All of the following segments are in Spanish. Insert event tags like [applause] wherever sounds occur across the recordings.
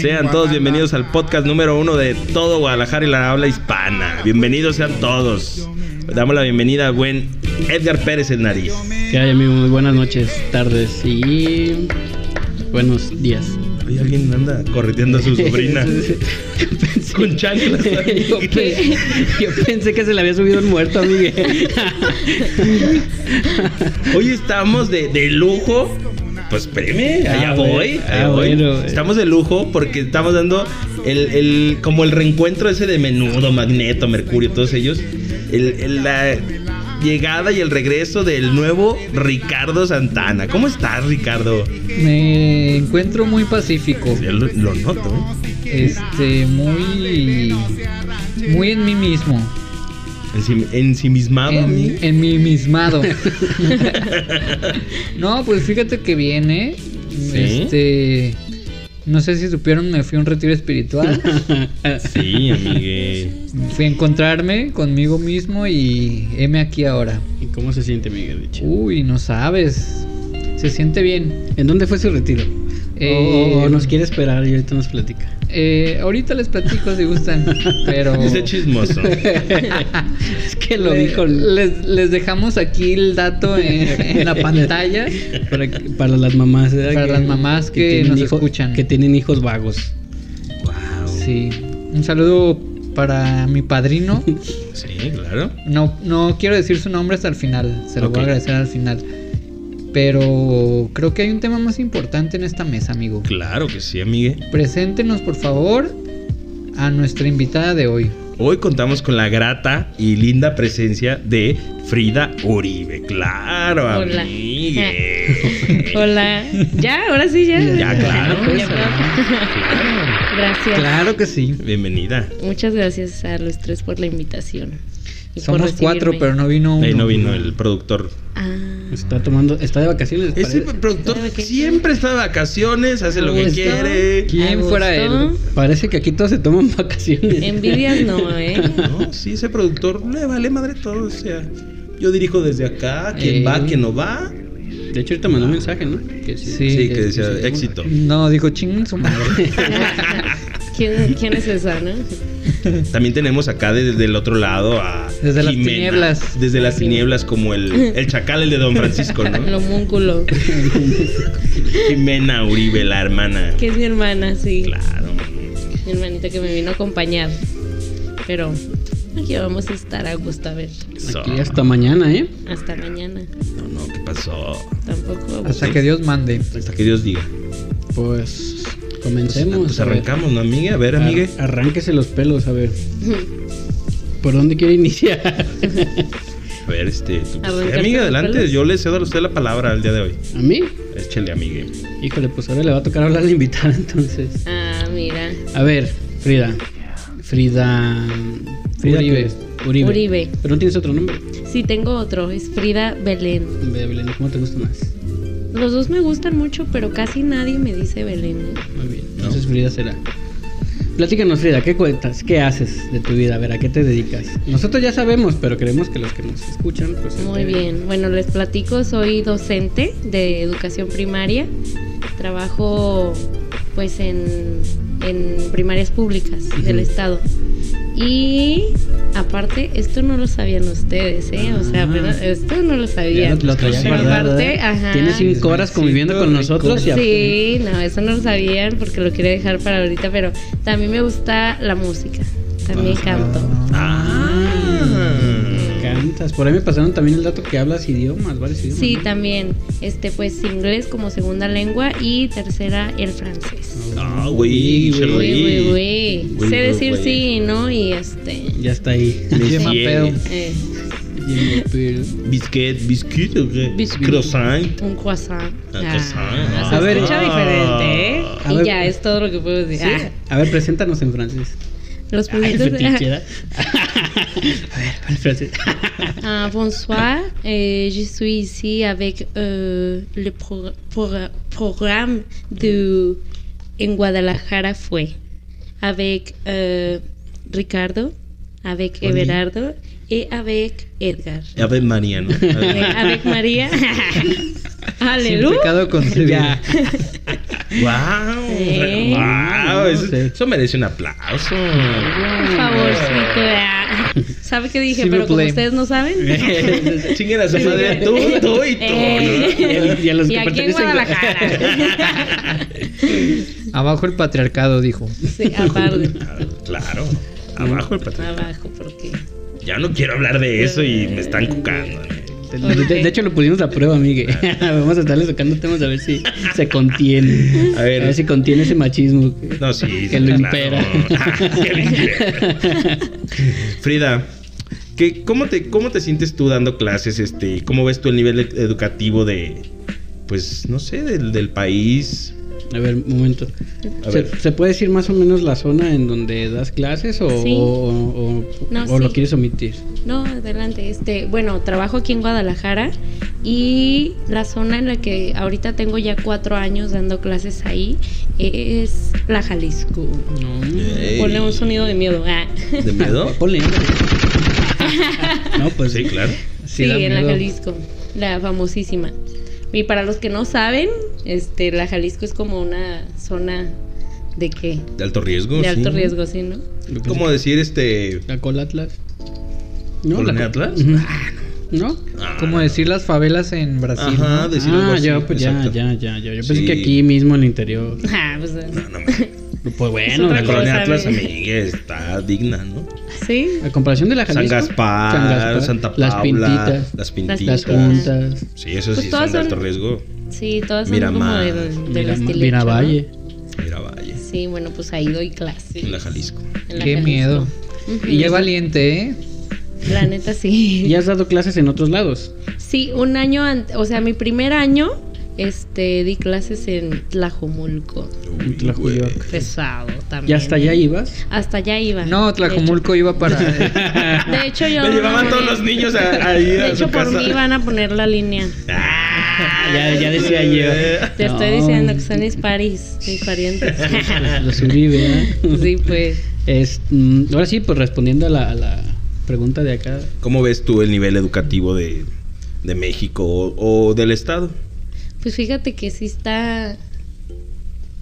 Sean todos bienvenidos al podcast número uno de todo Guadalajara y la habla hispana. Bienvenidos sean todos. Damos la bienvenida a buen Edgar Pérez el nariz. Que hay amigos, muy buenas noches, tardes y buenos días. Oye, alguien anda correteando a su [laughs] sobrina con chanclas. yo, pe- yo pensé que se le había subido el muerto, amigue. [laughs] Hoy estamos de, de lujo. Pues allá Ah, voy, bueno. allá Ah, voy. bueno. Estamos de lujo porque estamos dando el, el- como el reencuentro ese de Menudo, Magneto, Mercurio, todos ellos. El- el- la llegada y el regreso del nuevo Ricardo Santana. ¿Cómo estás, Ricardo? Me encuentro muy pacífico. Lo, lo noto. ¿eh? Este, muy. Muy en mí mismo. Ensim- ensimismado, En, en mí mismado. [laughs] no, pues fíjate que viene. Sí. Este. No sé si supieron, me fui a un retiro espiritual. [laughs] Sí, amigue. fui a encontrarme conmigo mismo y heme aquí ahora. ¿Y cómo se siente, Miguel? Dicho? Uy, no sabes. Se siente bien. ¿En dónde fue su retiro? Eh, o, o nos quiere esperar y ahorita nos platica. Eh, ahorita les platico si gustan, pero... [laughs] Ese chismoso. [laughs] es que lo Le- dijo Les, les dejamos aquí el dato en, en la [laughs] pantalla. para, para las mamás. ¿verdad? Para las mamás que nos hijo- escuchan. Que tienen hijos vagos. wow. Sí. Un saludo para mi padrino. Sí, claro. No, no quiero decir su nombre hasta el final. Se lo voy a agradecer al final. Pero creo que hay un tema más importante en esta mesa, amigo. Claro que sí, amigue. Preséntenos, por favor, a nuestra invitada de hoy. Hoy contamos con la grata y linda presencia de Frida Uribe. Claro, Hola. amigue. [laughs] Hola. ¿Ya? ¿Ahora sí ya? Ya, claro. Ya puedo. Gracias. Claro que sí. Bienvenida. Muchas gracias a los tres por la invitación. Y Somos cuatro, pero no vino uno. No vino el productor. Ah, Está tomando, está de vacaciones. Ese parece. productor ¿Sabe qué? siempre está de vacaciones, hace lo que quiere. ¿Quién ¿A fuera él? Parece que aquí todos se toman vacaciones. envidias no, [laughs] ¿eh? No, sí, ese productor le vale madre todo. O sea, yo dirijo desde acá, quién Eh. va, quién no va. De hecho, ahorita mandó un mensaje, ¿no? Que Sí. Sí, que decía sí, sí. éxito. No, dijo chinguen su madre. [laughs] ¿Quién, quién es esa, no? [laughs] También tenemos acá desde el otro lado a Desde las tinieblas. Desde las tinieblas, como el, [laughs] el chacal, el de Don Francisco, El ¿no? homúnculo. [laughs] Jimena Uribe, la hermana. Que es mi hermana, sí. Claro. Mi hermanita que me vino a acompañar. Pero aquí vamos a estar a gusto a ver. Aquí hasta mañana, ¿eh? Hasta mañana. No, no, ¿qué pasó? Tampoco. Hasta que Dios mande. Hasta que Dios diga. Pues, comencemos. pues arrancamos, ¿no, amiga? A ver, amigue. Ar- arránquese los pelos, a ver. ¿Por dónde quiere iniciar? A ver, este. pues, Arrancarse amiga, adelante. pelos. Yo le cedo a usted la palabra el día de hoy. ¿A mí? Échale, amigue. Híjole, pues ahora le va a tocar hablar a la invitada entonces. Ah, mira. A ver, Frida. Frida. Frida Uribe. Uribe. Uribe. Pero no tienes otro nombre. Sí, tengo otro. Es Frida Belén. Belén, ¿cómo te gusta más? Los dos me gustan mucho, pero casi nadie me dice Belén. Muy bien. Entonces Frida será. Platícanos, Frida, ¿qué cuentas? ¿Qué haces de tu vida? A ver, ¿a qué te dedicas? Nosotros ya sabemos, pero queremos que los que nos escuchan, pues. se Muy bien. Bueno, les platico. Soy docente de educación primaria. Trabajo, pues, en, en primarias públicas del estado. Y aparte, esto no lo sabían ustedes, ¿eh? O sea, Ah. pero esto no lo sabían. lo, Pero guardado, aparte, ajá. Tienes cinco horas conviviendo con nosotros y Sí, no, eso no lo sabían porque lo quería dejar para ahorita, pero también me gusta la música. También canto. Ah. Por ahí me pasaron también el dato que hablas idiomas, varios idiomas. Sí, ¿no? también. Este, pues inglés como segunda lengua y tercera el francés. Ah, güey, Uy, güey. uy. Uy, Sé decir güey. sí y no y este. Ya está ahí. Yema pedo. eh, Biscuit, biscuit, o qué? Biscuit. Croissant. un croissant. Un Ah, croissant. se A ver. escucha Ah. diferente, ¿eh? A y ver. ya es todo lo que puedo decir. Sí. Ah, A ver, preséntanos en francés. los Ay, productos de- [laughs] [laughs] Ah, bonsoir, euh, je suis ici avec euh, le pro- pro- programme de En Guadalajara fue. Avec euh, Ricardo, avec Oli. Everardo et avec Edgar. Ave María, ¿no? [laughs] Eh, avec María. [laughs] Aleluya. pecado concebida. [laughs] Ya. ¡Wow! Sí. ¡Wow! Eso, eso merece un aplauso. Por favorcito. ¿Sabe qué dije? Sí, Pero como ustedes no saben. Chinguen a su madre tú, tú y tú, Eh, Y a los que y aquí en pertenecen- Guadalajara. Abajo el patriarcado, dijo. sí, aparte. ¿no? Ah, Claro. Abajo el patriarcado. Abajo, porque. Ya no quiero hablar de eso y me están cucando. De, de- de hecho, lo pusimos a prueba, Migue. [laughs] Vamos a estarle sacando temas a ver si se contiene. A ver. si contiene ese machismo. que- No, sí. Que [laughs] lo impera. [laughs] Frida, ¿qué, cómo, te, ¿cómo te sientes tú dando clases? Este, ¿Cómo ves tú el nivel ed- educativo de, pues, no sé, del, del país? A ver, un momento. A ¿Se, ver. se puede decir más o menos la zona en donde das clases o, Sí. o, o- No, o lo quieres omitir? No, adelante. Este, bueno, trabajo aquí en Guadalajara y la zona en la que ahorita tengo ya cuatro años dando clases ahí es la Jalisco. No. Ey. Ponle un sonido de miedo. ah. ¿De miedo? [laughs] Ponle. [laughs] no, pues Sí, claro. Sí, en la. Jalisco, la famosísima. Y para los que no saben, este, la Jalisco es como una zona de qué? De alto riesgo. De alto sí. riesgo, sí, ¿no? ¿Cómo decir este. La Col Atlas. ¿Colonia la Atlas? Ujú. ¿No? Ah, Como decir las favelas en Brasil. Ajá, ¿no? decir ah, así, ya, pues ya, ya, ya, ya. Yo pensé Sí. que aquí mismo en el interior. [laughs] Ah, pues, No, no, me- Pues bueno, la colonia cosa, Atlas, amiga, está digna, ¿no? sí. a comparación de la San Jalisco. Gaspar, San Gaspar, Santa Las Paula, pintitas. las pintitas. Las juntas. Sí, eso Pues sí son de alto riesgo. Sí, todas son Miramar, como del, del Mira, estilo. Miravalle. Mira, vaya. Sí, bueno, pues ahí doy clase. En la Jalisco. En la Qué Jalisco. miedo. Y qué valiente, ¿eh? La neta sí. [laughs] ¿Y has dado clases en otros lados? Sí, un año antes, o sea, mi primer año, este, di clases en Tlajomulco. En Tlajuyoc. Pesado ¿Y también. hasta allá ibas? Hasta allá iba. No, Tlajomulco iba para. [laughs] De hecho, yo. Me llevaban no, todos los niños a- a De hecho, su por casa. mí van a poner la línea. Ah, Ya- ya decía yo. Te estoy No. diciendo que son mis paris, mis parientes. Los Uribe, [laughs] ¿eh? sí, pues. Es, mm, ahora sí, pues respondiendo a la, a la pregunta de acá. ¿Cómo ves tú el nivel educativo de, de México o, o del Estado? Pues fíjate que sí está.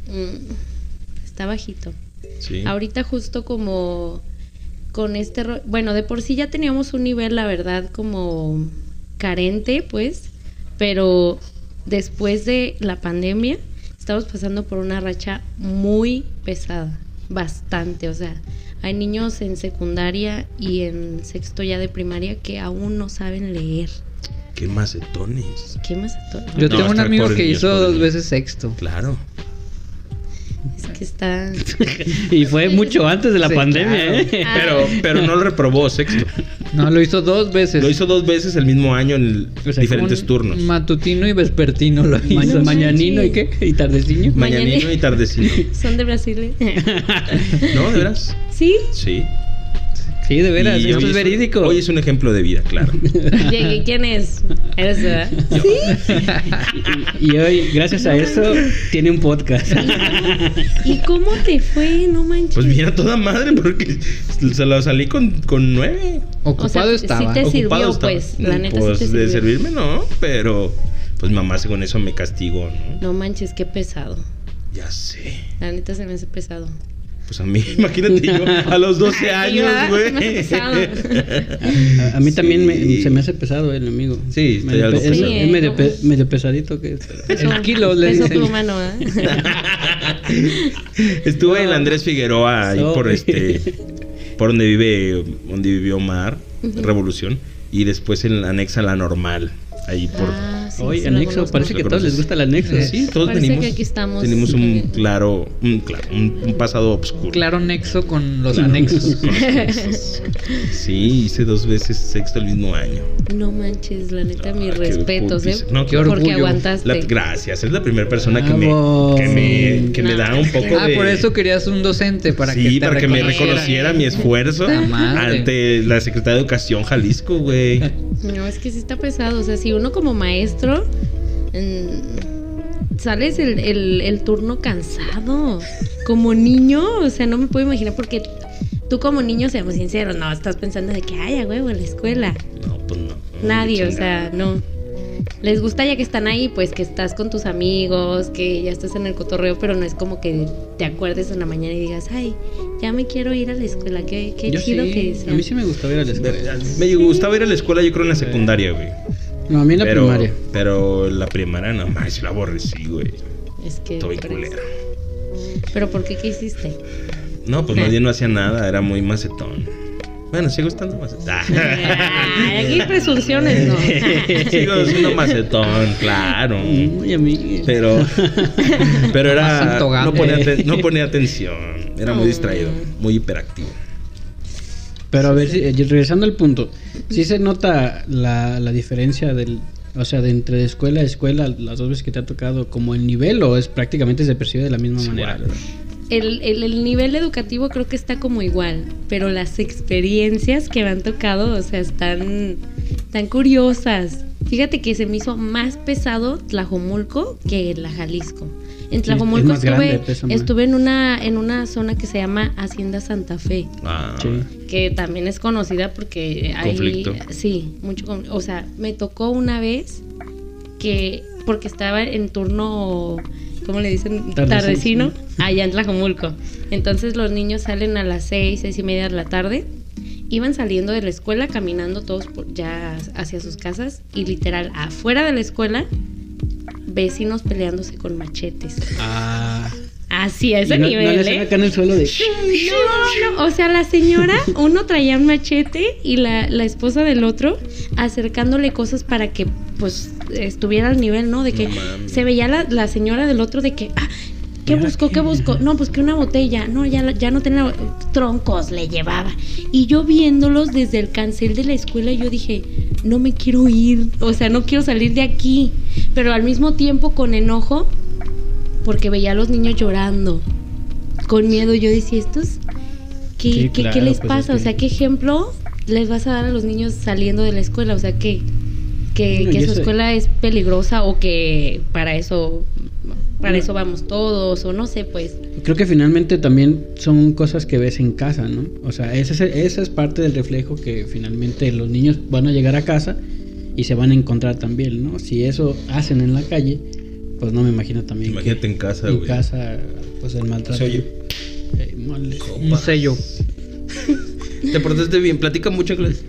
mm, está bajito. Sí. Ahorita justo como con este bueno, de por sí ya teníamos un nivel, la verdad, como carente, pues, pero después de la pandemia estamos pasando por una racha muy pesada, bastante, o sea, hay niños en secundaria y en sexto ya de primaria que aún no saben leer. ¿Qué macetones? ¿Qué más? to- Yo No, tengo un amigo que niños, hizo dos veces sexto. Claro. Es que está [laughs] Y fue mucho antes de la Sí, pandemia, claro. ¿eh? Ah. Pero, pero no lo reprobó sexto. No, lo hizo dos veces. Lo hizo dos veces el mismo año en O sea, diferentes turnos. Matutino y vespertino lo hizo. Ma- No mañanino y qué? Y tardeciño. Mañanino y tardecino. [laughs] son de Brasil. ¿eh? ¿No? ¿De veras? sí, Sí. Sí, de veras, Y esto es verídico. Hoy es un ejemplo de vida, claro. [laughs] Llegué, ¿quién es? ¿Eres verdad? [laughs] Y hoy, gracias a eso, tiene un podcast. ¿Y cómo te fue? No manches. Pues mira, toda madre, porque se lo salí con, con nueve. Ocupado O sea, estaba. sí te- sirvió, Ocupado estaba. pues, la neta sí Pues te de sirvió. servirme no, pero pues mamá según eso me castigó, ¿no? No manches, qué pesado. Ya sé. La neta se me hace pesado. Pues a mí, [laughs] imagínate yo, a los 12 Ay, años, ¿verdad? güey. A, a mí también me- se me hace pesado el amigo. Sí, estoy medio, algo pe- es, pesado. es medio, Sí, pe- ¿no? medio pesadito que El kilo, le Peso dicen. pluma, ¿no? ¿eh? Estuve en Andrés Figueroa ahí por este [laughs] por donde vive donde vivió Omar, Revolución y después en la anexa la normal, ahí por Ah, sí, Hoy, sí anexo, parece que a todos les gusta el anexo. Sí, todos Parece tenemos que aquí estamos tenemos un claro un claro un, un pasado oscuro. Claro nexo con los Claro. anexos. Con los anexos. Sí, hice dos veces sexto el mismo año. No manches, la neta, mis Ah, qué respetos, ¿eh? No, Qué claro. Porque orgullo. aguantaste. La- gracias, es la primera persona que me, que me, que me da un poco Ah, de... por eso querías un docente para sí, que te para que me reconociera. mi esfuerzo madre. ante la Secretaría de Educación Jalisco, güey. [laughs] No, es que sí está pesado. O sea, si uno como maestro sales el, el- el turno cansado, como niño, o sea, no me puedo imaginar porque tú como niño, seamos sinceros, no, estás pensando de que, ay, a huevo, la escuela. No, pues no. Nadie, o sea, no. Les gusta ya que están ahí, pues que estás con tus amigos, que ya estás en el cotorreo, pero no es como que te acuerdes en la mañana y digas, ay, ya me quiero ir a la escuela, qué, qué Yo chido sí, que sea. a mí sí me gustaba ir a la escuela. Me gustaba ir a la escuela, yo creo en la secundaria, güey. No, a mí la pero, primaria. Pero la primaria no más, la aborrecí, güey. Es que. Estoy culero. Pero ¿por qué qué hiciste? No, pues nadie no hacía nada, era muy macetón. Bueno, sigo estando macetón. [laughs] Ay, aquí hay presunciones, ¿no? [laughs] sigo siendo macetón, claro. Muy amigo. Pero, [laughs] pero era. No ponía, no ponía atención. Era muy distraído, muy hiperactivo. Pero a ver, si- eh, regresando al punto, sí se nota la, la diferencia del, o sea, de entre de escuela a escuela, las dos veces que te ha tocado, como el nivel o es prácticamente se percibe de la misma Es manera. igual. El, el- el nivel educativo creo que está como igual, pero las experiencias que me han tocado, o sea, están tan curiosas. Fíjate que se me hizo más pesado Tlajomulco que la Jalisco. En Tlajomulco estuve, estuve en una en una zona que se llama Hacienda Santa Fe. Ah, Sí. que también es conocida porque hay Conflicto. sí mucho con- o sea me tocó una vez que porque estaba en turno cómo le dicen Tardecino. [laughs] allá en Tlajomulco. Entonces los niños salen a las seis seis y media de la tarde. Iban saliendo de la escuela caminando todos por- ya hacia sus casas. Y literal afuera de la escuela vecinos peleándose con machetes. Ah. así a ese Y no- no nivel le ¿eh? acá en el suelo de... No, no, o sea, la señora, [laughs] uno traía un machete y la, la esposa del otro acercándole cosas para que pues estuviera al nivel, ¿no? De que No se veía la, la señora del otro de que, ah, ¿qué ¿Y ahora buscó? qué? ¿Qué buscó? No, pues que una botella, no, ya, ya no tenía troncos, le llevaba. Y yo viéndolos desde el cancel de la escuela, yo dije, no me quiero ir, o sea, no quiero salir de aquí. Pero al mismo tiempo con enojo, porque veía a los niños llorando con miedo. Yo decía, ¿estos qué, Sí, qué- qué les pues, pasa? es O sea, ¿qué ejemplo les vas a dar a los niños saliendo de la escuela? O sea, que, que, No, que y su eso- escuela es peligrosa o que para eso, para eso vamos todos, o no sé, pues. Creo que finalmente también son cosas que ves en casa, ¿no? O sea, esa es, esa es parte del reflejo que finalmente los niños van a llegar a casa y se van a encontrar también, ¿no? Si eso hacen en la calle, pues no me imagino también. que Imagínate en casa, En güey. casa, pues el maltrato. Se oye. Eh, mole. Un sello. [laughs] Te portaste bien, platica mucho clase.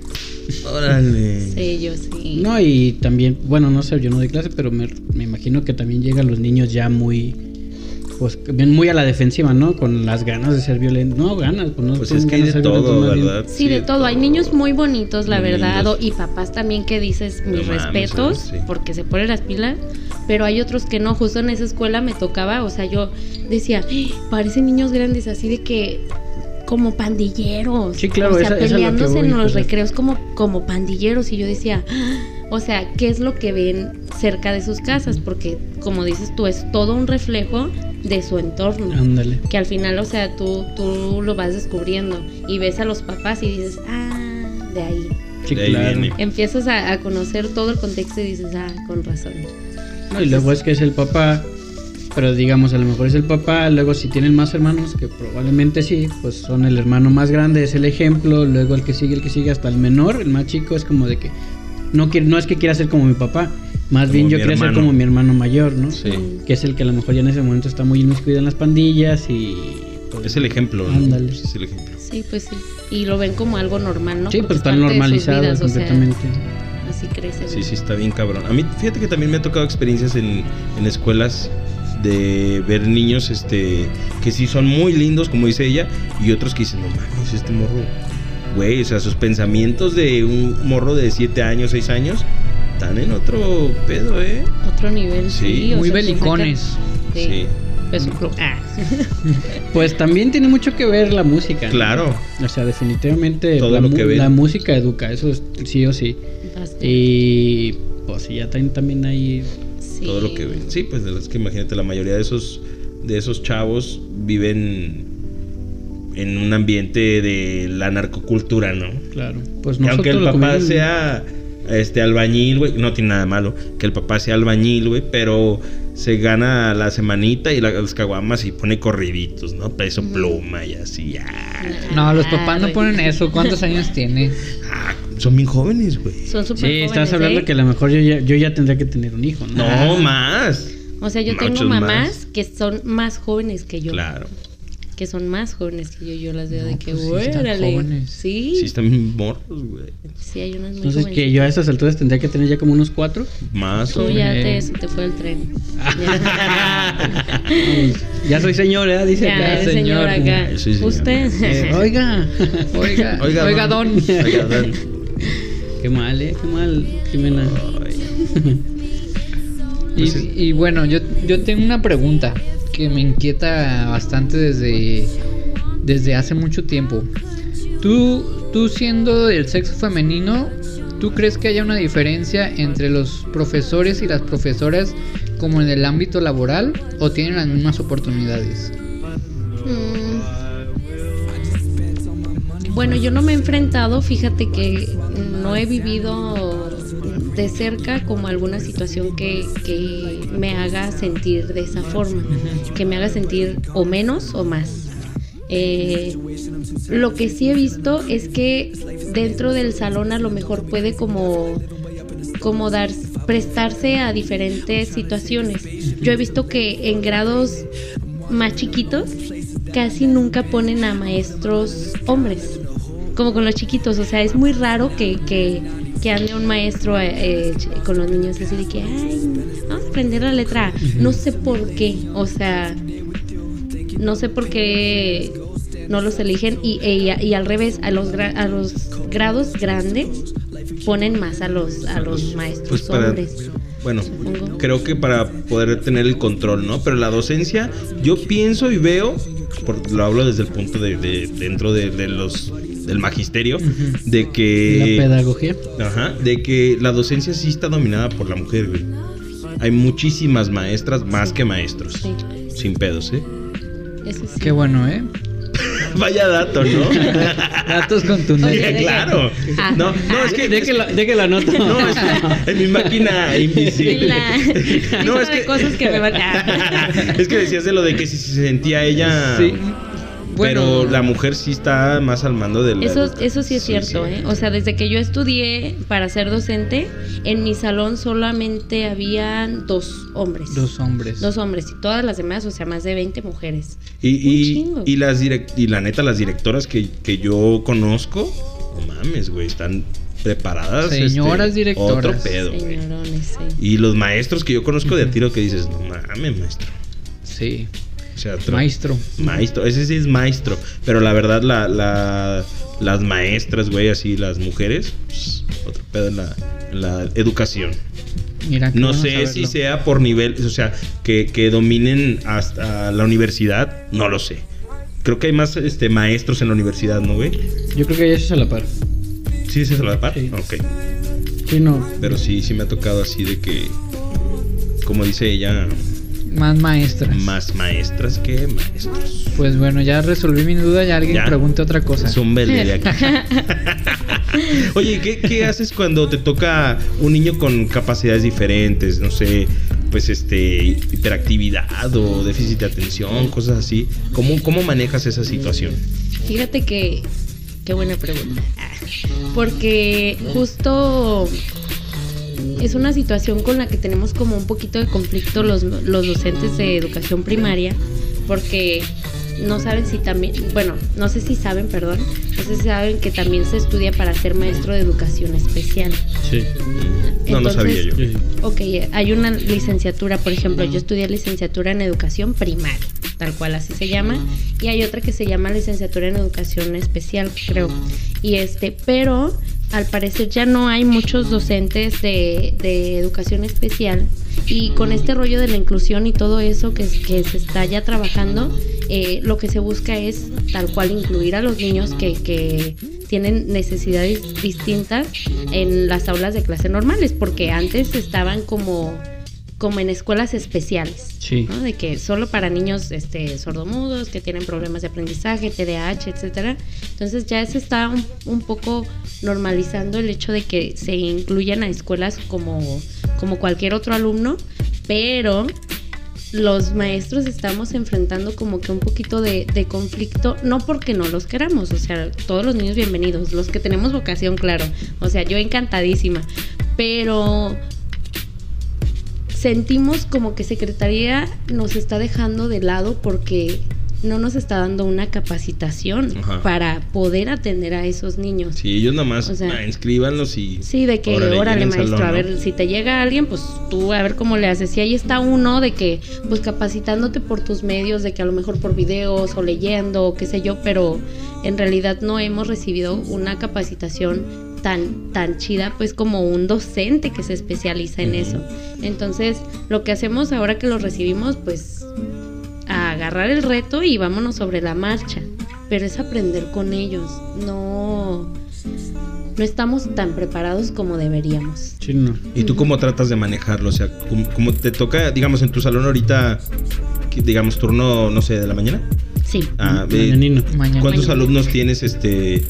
Órale. Sí, yo sí. No, y también, bueno, no sé, yo no doy clase, pero me, me imagino que también llegan los niños ya muy, pues, bien muy a la defensiva, ¿no? Con las ganas de ser violentos. No, ganas, pues no. Pues es que hay de todo. ¿verdad? Sí, de todo. Hay niños muy bonitos, la Muy verdad. lindos. o- Y papás también que dices mis No mames, respetos, sí. porque se ponen las pilas. Pero hay otros que no. Justo en esa escuela me tocaba, o sea, yo decía, "Ah, parecen niños grandes, así de que como pandilleros. Sí, claro, O sea, esa- esa es lo que peleándose en los recreos como, como pandilleros. Y yo decía, "Ah". o sea, ¿qué es lo que ven cerca de sus casas? Porque, como dices tú, es todo un reflejo de su entorno Ándale. que al final, o sea, tú, tú lo vas descubriendo y ves a los papás y dices, ah, de ahí. Sí, De ahí claro. viene. Empiezas a, a conocer todo el contexto y dices, ah, con razón. No, y luego es que es el papá, pero digamos, a lo mejor es el papá, luego si tienen más hermanos, que probablemente sí, pues son el hermano más grande, es el ejemplo, luego el que sigue, el que sigue, hasta el menor, el más chico, es como de que no, quiere, no es que quiera ser como mi papá, más Como bien yo quería ser como mi hermano mayor, ¿no? Sí. Que es el que a lo mejor ya en ese momento está muy inmiscuido en las pandillas y... pues, Es el ejemplo, ¿no? Ándale. Pues es el ejemplo. Sí, pues sí. Y lo ven como algo normal, ¿no? Sí, pues es está parte de sus normalizado vidas, o sea, completamente. así crecen. Sí, sí, está bien cabrón. A mí, fíjate que también me ha tocado experiencias en, en escuelas de ver niños este que sí son muy lindos, como dice ella, y otros que dicen, no mames, este morro. Güey, o sea, sus pensamientos de un morro de 7 años, 6 años, están en otro pedo, ¿eh? Otro nivel, Sí. sí. o Muy sea, piensa que- belicones. Sí. Sí. Es un club. Ah. [laughs] Pues también tiene mucho que ver la música. ¿no? Claro. O sea, definitivamente Todo la, lo que la música educa, eso es sí o sí. Bastante. Y pues sí, ya traen también ahí. Sí. Todo lo que ven. Sí, pues es que imagínate, la mayoría de esos, de esos chavos viven en un ambiente de la narcocultura, ¿no? Claro. Pues Que aunque el papá sea este albañil, güey, no tiene nada malo que el papá sea albañil, güey, pero se gana la semanita y la- las caguamas y pone corriditos, ¿no? Peso pluma y así. ah. No, los papás no [laughs] ponen eso. ¿Cuántos años tiene? Ah, son bien jóvenes, güey. Son súper Sí, estás jóvenes, hablando ¿eh? que a lo mejor yo ya, yo ya tendría que tener un hijo, ¿no? No, más. O sea, yo tengo mamás más. que son más jóvenes que yo. Claro. Que son más jóvenes que yo. Yo las veo de que, pues sí jóvenes. Sí, Sí, están bien morros, güey. sí, hay unas muy Entonces jóvenes. que yo a esas alturas tendría que tener ya como unos cuatro. Más o Tú ya Eh. te, se te fue el tren. Ya, [laughs] ya soy señora, dice ya acá. eres señor señor. acá. Ay, soy señor. Usted. Eh, oiga. Oiga, [laughs] Oiga, oiga, don. don. Oiga, don. Qué mal, eh, qué mal, Jimena. Y, Pues y bueno, yo, yo tengo una pregunta que me inquieta bastante desde, desde hace mucho tiempo. Tú, tú siendo del sexo femenino, ¿tú crees que haya una diferencia entre los profesores y las profesoras como en el ámbito laboral o tienen las mismas oportunidades? Mm. Bueno, yo no me he enfrentado, fíjate que no he vivido de cerca como alguna situación que, que me haga sentir de esa forma, que me haga sentir o menos o más. Eh, lo que sí he visto es que dentro del salón a lo mejor puede como como dar prestarse a diferentes situaciones. Yo he visto que en grados más chiquitos casi nunca ponen a maestros hombres, como con los chiquitos, o sea, es muy raro que, que, que ande un maestro eh, eh, con los niños así de que, ay, vamos a aprender la letra A". No sé por qué, o sea, no sé por qué no los eligen y, e- y al revés, a los, gra- a los grados grandes ponen más a los, a los maestros Pues para- hombres. Bueno, Supongo. creo que para poder tener el control, ¿no? Pero la docencia, yo pienso y veo, por- lo hablo desde el punto de, de- dentro de, de los del magisterio, de La que pedagogía. Ajá, de que la docencia sí está dominada por la mujer, güey. Hay muchísimas maestras más que maestros. Sí, Sin pedos, ¿eh? eso sí. Qué bueno, ¿eh? [laughs] Vaya dato, ¿no? [laughs] Datos contundentes. deja- claro. Ah. No, no, es que. De que la, de que la nota. No, es que en mi máquina invisible. La [laughs] No, es que- cosas que me van es que decías de lo de que si se sentía ella. Sí. Bueno, Pero la mujer sí está más al mando del. Eso, eso sí es cierto, ¿eh? O sea, desde que yo estudié para ser docente, en mi salón solamente habían dos hombres. dos hombres. Dos hombres y todas las demás, o sea, más de 20 mujeres. Y, Un y, chingo. y las direct- y la neta, las directoras que, que yo conozco, no mames, güey, están preparadas. Señoras este, directoras. Otro pedo. Señorones, sí. Y los maestros que yo conozco de a tiro que dices, no mames, maestro. Sí. O sea, tra- Maestro. Maestro, ese sí es maestro. Pero la verdad, la, la- las maestras, güey, así, las mujeres, pues, otro pedo en la, en la educación. Mira, No sé saberlo. si sea por nivel, o sea, que, que dominen hasta la universidad, no lo sé. Creo que hay más este, maestros en la universidad, ¿no, güey? Yo creo que eso es a la par. Sí, ¿sí es a la par? Sí. Ok. Sí, no. Pero sí, sí me ha tocado así de que, como dice ella, Más maestras. más maestras que maestros. Pues bueno, ya resolví mi duda. Ya alguien Ya. pregunte otra cosa. Es un velere aquí. [laughs] Oye, ¿qué, ¿qué haces cuando te toca un niño con capacidades diferentes? No sé, pues este, hiperactividad o déficit de atención, cosas así. ¿Cómo, cómo manejas esa situación? Fíjate que. Qué buena pregunta. Porque justo es una situación con la que tenemos como un poquito de conflicto los, los docentes de educación primaria. Porque no saben si también. Bueno, no sé si saben, perdón. No sé si saben que también se estudia para ser maestro de educación especial. Sí. No, no Entonces, sabía yo. Ok, hay una licenciatura, por ejemplo, yo estudié licenciatura en educación primaria, tal cual así se llama, y hay otra que se llama licenciatura en educación especial, creo. Y este, pero al parecer ya no hay muchos docentes de, de educación especial y con este rollo de la inclusión y todo eso que, que se está ya trabajando, eh, lo que se busca es tal cual incluir a los niños que, que tienen necesidades distintas en las aulas de clase normales, porque antes estaban como como en escuelas especiales. Sí. ¿no? De que solo para niños este, sordomudos, que tienen problemas de aprendizaje, TDAH, etcétera. Entonces ya se está un, un poco normalizando el hecho de que se incluyan a escuelas como, como cualquier otro alumno, pero los maestros estamos enfrentando como que un poquito de, de conflicto, no porque no los queramos, o sea, todos los niños bienvenidos, los que tenemos vocación, claro, o sea, yo encantadísima, pero sentimos como que Secretaría nos está dejando de lado porque no nos está dando una capacitación Ajá. para poder atender a esos niños. Sí, ellos O sea, ah, inscríbanlos y. Sí, de que, Órale, órale, maestro, a ¿no? ver, si te llega alguien, pues tú a ver cómo le haces. Si ahí está uno de que, pues capacitándote por tus medios, de que a lo mejor por videos o leyendo, o qué sé yo, pero en realidad no hemos recibido una capacitación tan, tan chida, pues como un docente que se especializa en eso. Entonces, lo que hacemos ahora que lo recibimos, pues agarrar el reto y vámonos sobre la marcha. Pero es aprender con ellos. No, no estamos tan preparados como deberíamos. Sí, no. ¿Y tú cómo tratas de manejarlo? O sea, ¿cómo, cómo te toca, digamos, en tu salón ahorita, digamos, turno, no sé, de la mañana? Sí. Ah, eh. ¿Cuántos alumnos tienes este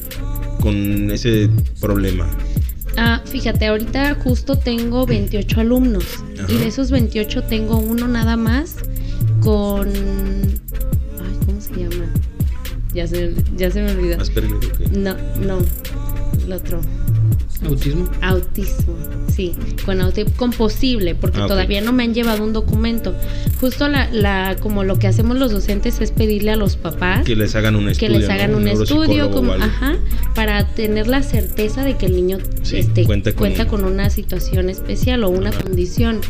con ese problema? Ah, fíjate, ahorita justo tengo 28 alumnos. Ajá. Y de esos 28 tengo uno nada más con. Ay, ¿cómo se llama? Ya se, ya se me olvidó. Asperger. No, no. El otro. Autismo. Autismo, sí, con autismo, con posible, porque Ah, todavía no me han llevado un documento. Justo la, la, como lo que hacemos los docentes es pedirle a los papás Que les hagan un que estudio. les hagan ¿no? un estudio, como, ajá, para tener la certeza de que el niño Sí, este, cuenta cuenta, con- con... una situación especial o una Ajá. condición.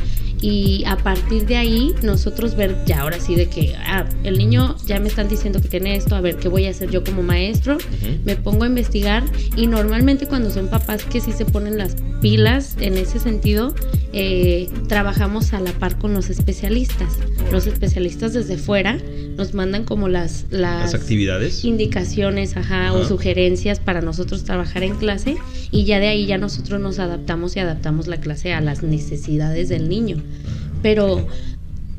Y a partir de ahí, nosotros ver ya ahora sí de que, ah, el niño ya me están diciendo que tiene esto, a ver, ¿qué voy a hacer yo como maestro? Me pongo a investigar y normalmente cuando son papás que sí se ponen las pilas en ese sentido, eh, trabajamos a la par con los especialistas. Los especialistas desde fuera nos mandan como las, las, Las actividades. indicaciones ajá, o sugerencias para nosotros trabajar en clase y ya de ahí ya nosotros nos adaptamos y adaptamos la clase a las necesidades del niño. Pero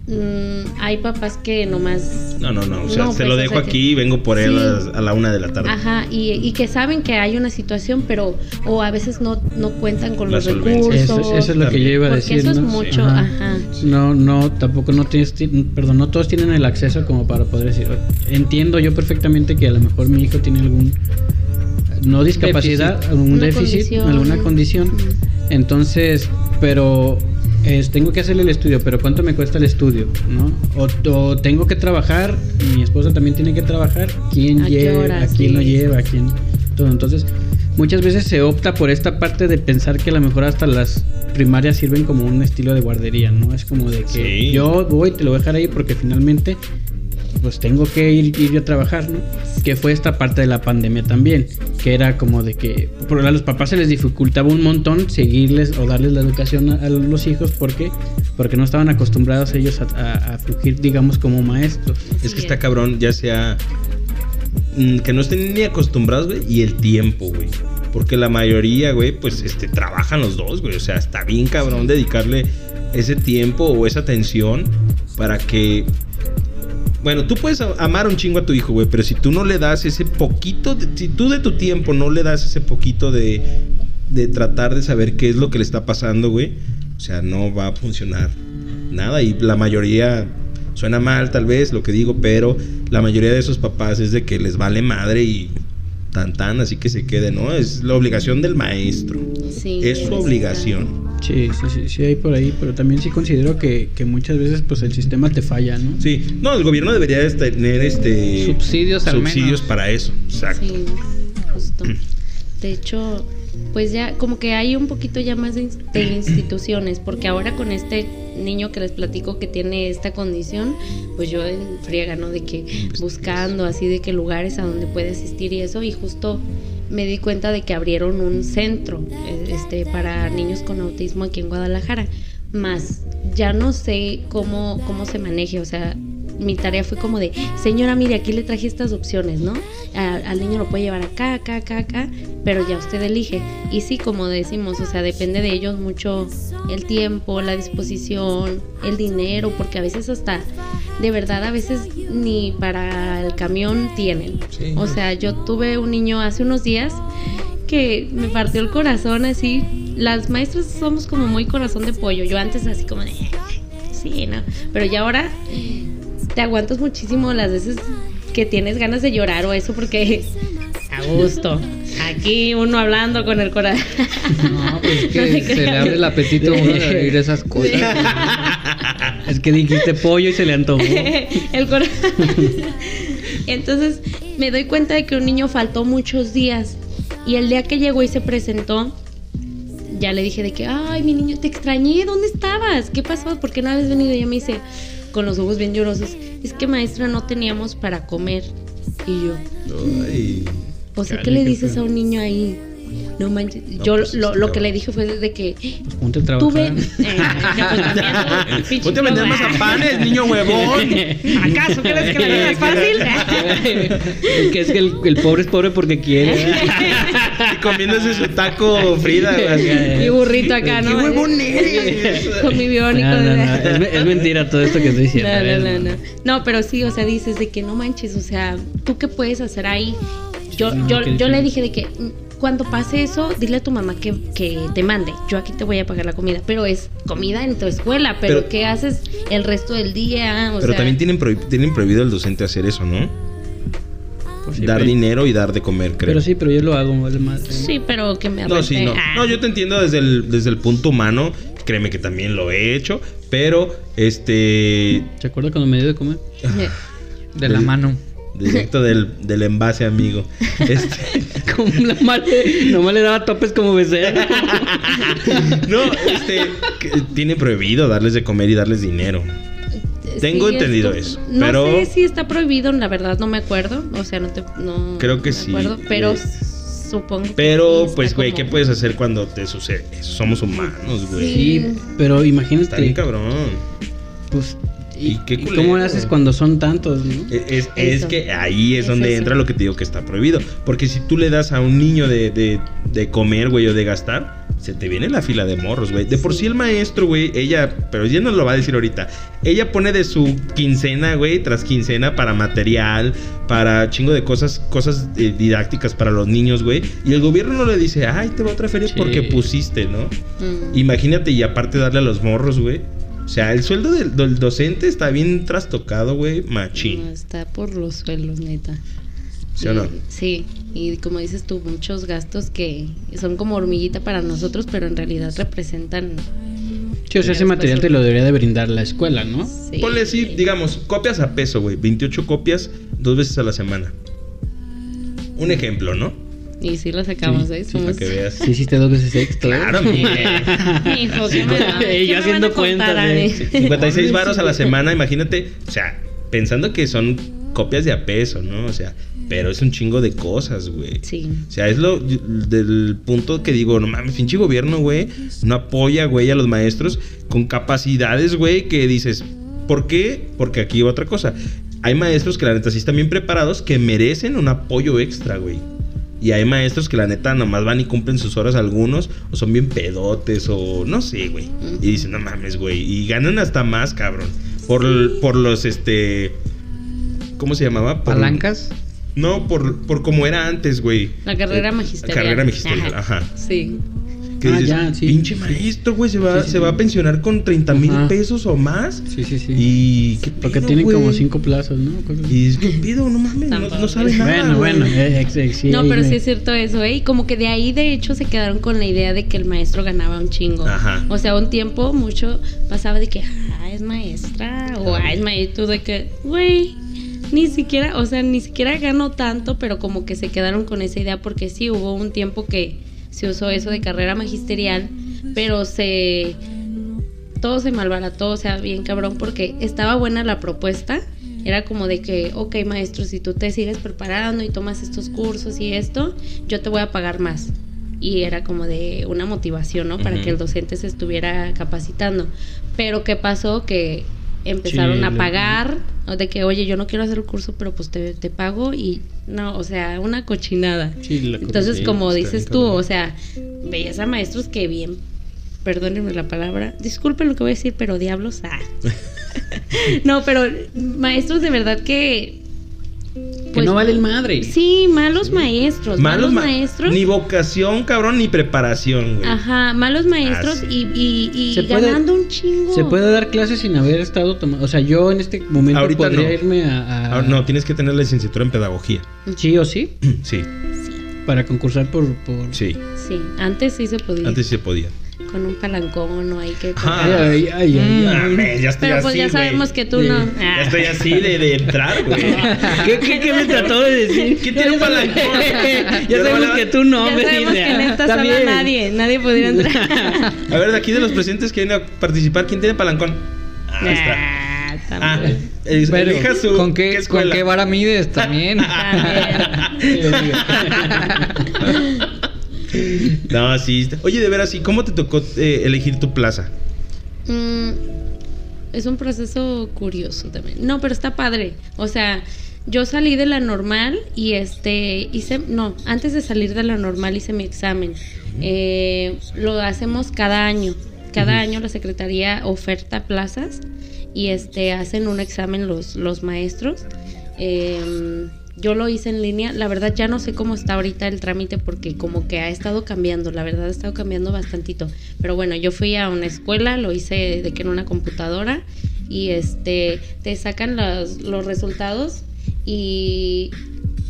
mm, hay papás que nomás... No, no, no. O sea, No, te pues, lo o dejo sea aquí y vengo por él Sí. a, la una de la tarde. Ajá, y, y que saben que hay una situación, pero o a veces no, no cuentan con La los solvencia. recursos. Eso, eso es lo que yo iba a porque decir. eso es ¿no? mucho, Ajá. ajá. No, no, tampoco no tienes, ti- perdón, no todos tienen el acceso como para poder decir. Entiendo yo perfectamente que a lo mejor mi hijo tiene algún, no discapacidad, Déficit. algún Una déficit, condición. alguna condición. Entonces, pero es, tengo que hacerle el estudio, pero ¿cuánto me cuesta el estudio? ¿no? O, o tengo que trabajar, mi esposa también tiene que trabajar, ¿quién ¿A qué lleva? hora? ¿A quién Sí. lo lleva? ¿A quién? Todo. Entonces, muchas veces se opta por esta parte de pensar que a lo mejor hasta las primarias sirven como un estilo de guardería, ¿no? Es como de que Sí. yo voy, te lo voy a dejar ahí porque finalmente pues tengo que ir, ir yo a trabajar, ¿no? Que fue esta parte de la pandemia también, que era como de que por a los papás se les dificultaba un montón seguirles o darles la educación a, a los hijos porque porque no estaban acostumbrados ellos a, a- a fungir, digamos, como maestros. Es que está cabrón, ya sea mm, que no estén ni acostumbrados, güey, y el tiempo, güey. Porque la mayoría, güey, pues este trabajan los dos, güey. O sea, está bien cabrón dedicarle ese tiempo o esa atención para que bueno, tú puedes amar un chingo a tu hijo, güey, pero si tú no le das ese poquito, de- si tú de tu tiempo no le das ese poquito de, de tratar de saber qué es lo que le está pasando, güey, o sea, no va a funcionar nada. Y la mayoría, suena mal tal vez lo que digo, pero la mayoría de esos papás es de que les vale madre y tan tan, así que se quede, ¿no? Es la obligación del maestro. Sí, Es su obligación. Sí, sí, sí, sí hay por ahí, pero también sí considero que, que muchas veces pues el sistema te falla, ¿no? Sí, no, el gobierno debería de tener este Subsidios al subsidios menos. para eso. Exacto. Sí, justo. De hecho, pues ya como que hay un poquito ya más de, ins- de instituciones, porque ahora con este niño que les platico que tiene esta condición, pues yo en friega, ¿no? De que buscando así de que lugares a donde puede asistir y eso, y justo me di cuenta de que abrieron un centro eh, este, para niños con autismo aquí en Guadalajara. Más, ya no sé cómo, cómo se maneje, o sea, mi tarea fue como de, señora, mire, aquí le traje estas opciones, ¿no? A- al niño lo puede llevar acá, acá, acá, acá, pero ya usted elige. Y sí, como decimos, o sea, depende de ellos mucho el tiempo, la disposición, el dinero, porque a veces hasta, de verdad, a veces ni para el camión tienen. Sí. O sea, yo tuve un niño hace unos días que me partió el corazón así. Las maestras somos como muy corazón de pollo. Yo antes así como de, sí, no. Pero ya ahora te aguantas muchísimo las veces que tienes ganas de llorar o eso porque a gusto. Aquí uno hablando con el corazón. No, pues [laughs] No que se le abre el apetito a uno de [laughs] oír esas cosas. [laughs] Es que dijiste pollo y se le antojó. el corazón. Entonces me doy cuenta de que un niño faltó muchos días y el día que llegó y se presentó, ya le dije de que, ay, mi niño, te extrañé, ¿dónde estabas? ¿Qué pasó? ¿Por qué no habías venido? Y ella me dice, con los ojos bien llorosos, es que maestra no teníamos para comer. Y yo, Ay. o sea, ¿qué le dices a un niño ahí? No manches. No, yo pues, lo, que le dije fue de que Pues ponte a trabajar. tuve. Eh, [laughs] pues también Ponte a vender mazapanes, niño huevón. [laughs] ¿Acaso crees que la vida es fácil? [laughs] Es que es que el, el pobre es pobre porque quiere. Y comiéndose su taco Frida, güey. Mi burrito acá, ¿no? ¡Qué huevón eres! [laughs] Con mi biónico. No, no, Es, me- es mentira todo esto que estoy diciendo. No, no, no, no. No, pero sí, o sea, dices de que no manches, o sea, ¿tú qué puedes hacer ahí? Yo, no, yo, yo le dije de que mm, cuando pase eso, dile a tu mamá que, que te mande. Yo aquí te voy a pagar la comida, pero es comida en tu escuela, pero, Pero- ¿qué haces el resto del día? O Pero sea, también tienen, prohi- tienen prohibido el docente hacer eso, ¿no? Sí, dar pero- dinero y dar de comer, creo. Pero sí, pero yo lo hago, vale. Sí, pero que me No, sí, no. Ah. No, yo te entiendo desde el, desde el punto humano. Créeme que también lo he hecho. Pero, este. ¿Se acuerda cuando me dio de comer? De la mano. Directo del, del envase, amigo. Este. [laughs] Como la madre, nomás le daba topes como becerro. [laughs] No, este. tiene prohibido darles de comer y darles dinero. Tengo Sí, entendido esto- eso, No pero- sé si está prohibido, la verdad no me acuerdo. O sea, no te. No, Creo que no me sí. acuerdo, pero Eh, supongo que Pero, pues, güey, como- ¿qué puedes hacer cuando te sucede eso? Somos humanos, güey. Sí, pero Está bien imagínate. cabrón. Pues, Y qué ¿y cómo le haces cuando son tantos, no? Es, es- es que ahí es, Es donde eso. entra lo que te digo que está prohibido. Porque si tú le das a un niño de, de- de comer, güey, o de gastar, se te viene la fila de morros, güey. De por sí el maestro, güey, ella, pero ella nos lo va a decir ahorita. Ella pone de su quincena, güey, tras quincena para material, para chingo de cosas, cosas eh, didácticas para los niños, güey. Y el gobierno no le dice, ay, te va otra feria Sí. porque pusiste, ¿no? Mm. Imagínate y aparte darle a los morros, güey. O sea, el sueldo del, del docente está bien trastocado, güey, machín. No, está por los suelos, neta. ¿Sí o no? Y- Sí, y como dices tú, muchos gastos que son como hormiguita para nosotros, pero en realidad representan. Sí, o sea, ese material te lo debería de brindar la escuela, ¿no? Sí. Ponle así, digamos, copias a peso, güey. 28 copias dos veces a la semana. Un ejemplo, ¿no? Y sí lo sacamos, Sí, ¿eh? Sí, Somos- para que veas. Sí, hiciste dos veces sexto. ¿eh? Claro, [laughs] mire. Hijo, ¿qué me da? Ey, ¿Qué yo me haciendo contar, cuentas, eh. 56 varos a la [laughs] semana, imagínate. O sea, pensando que son copias de a peso, ¿no? O sea, pero es un chingo de cosas, güey. Sí. O sea, es lo del punto que digo, no mames, pinche gobierno, güey, no apoya, güey, a los maestros con capacidades, güey, que dices, ¿por qué? Porque aquí otra cosa. Hay maestros que la neta sí están bien preparados que merecen un apoyo extra, güey. Y hay maestros que la neta nomás van y cumplen sus horas algunos, o son bien pedotes, o no sé, güey. Y dicen, no mames, güey. Y ganan hasta más, cabrón. Por, por los, este... ¿Cómo se llamaba? Por- ¿Palancas? No, por, por como era antes, güey. La carrera Eh, magisterial. Carrera magisterial, ajá. Sí. Que Ah, dices, ya, sí. pinche maestro, güey, se va, Sí, sí, se va a pensionar con 30 mil pesos o más. Sí, sí, sí. Y qué Porque pedo, tienen como cinco plazas, ¿no? Y es que pido, no mames, no, no sabe nada. bueno, güey. bueno, eh, ex- ex- sí, No, pero sí es cierto eso, ¿eh? Y como que de ahí, de hecho, se quedaron con la idea de que el maestro ganaba un chingo. Ajá. O sea, un tiempo mucho pasaba de que, ah, es maestra, o ah, es maestro, de que, güey, ni siquiera, o sea, ni siquiera ganó tanto, pero como que se quedaron con esa idea porque sí, hubo un tiempo que se usó eso de carrera magisterial, pero se... Todo se malbarató, o sea, bien cabrón, porque estaba buena la propuesta. Era como de que, ok, maestro, si tú te sigues preparando y tomas estos cursos y esto, yo te voy a pagar más. Y era como de una motivación, ¿no? Para que el docente se estuviera capacitando. Pero ¿qué pasó? Que empezaron a pagar, de que, oye, yo no quiero hacer el curso, pero pues te, te pago y no, o sea, una cochinada. Entonces, como dices tú, o sea, veías a maestros que bien, perdónenme la palabra, disculpen lo que voy a decir, pero diablos, ah. [laughs] [laughs] no, pero maestros de verdad que... Que pues, no vale el madre. Sí, malos maestros, malos, ma- maestros. Ni vocación, cabrón, ni preparación, güey. Ajá, malos maestros Ah, y, y, y Se puede- ganando un chingo. Se puede dar clases sin haber estado tomando. O sea, yo en este momento Ahorita podría no. irme a, a- Ah, no, tienes que tener licenciatura en pedagogía. Sí o sí. Sí, Para concursar por. por... sí. Sí, antes sí se podía. Antes sí se podía. Con un palancón o hay que. Ay, ay, ay, ay, Mm. ay. Mames, ya estoy Pero pues así, ya sabemos que tú no. Ya Ah. estoy así de, de entrar, [laughs] güey. ¿Qué, qué, qué me trató de decir? [laughs] ¿Quién tiene un palancón? [laughs] ya Yo sabemos no- que tú no, ya me sabemos dice. que en esta sala nadie, nadie pudiera entrar. A ver, de aquí de los presentes que vienen a participar, ¿quién tiene palancón? Ah, ahí está. Ah, Ah, también. es- Pero, elija su. ¿con qué, ¿con escuela? qué vara mides también? [laughs] no, sí. está- Oye, de veras, ¿y cómo te tocó eh, elegir tu plaza? Mm, es un proceso curioso también. No, pero está padre. O sea, yo salí de la normal y este hice, no, antes de salir de la normal hice mi examen. Eh, lo hacemos cada año. Cada año la secretaría oferta plazas y este hacen un examen los, los maestros. Eh, yo lo hice en línea. La verdad ya no sé cómo está ahorita el trámite porque como que ha estado cambiando. La verdad ha estado cambiando bastantito. Pero bueno, yo fui a una escuela, lo hice de que en una computadora y este te sacan los, los resultados y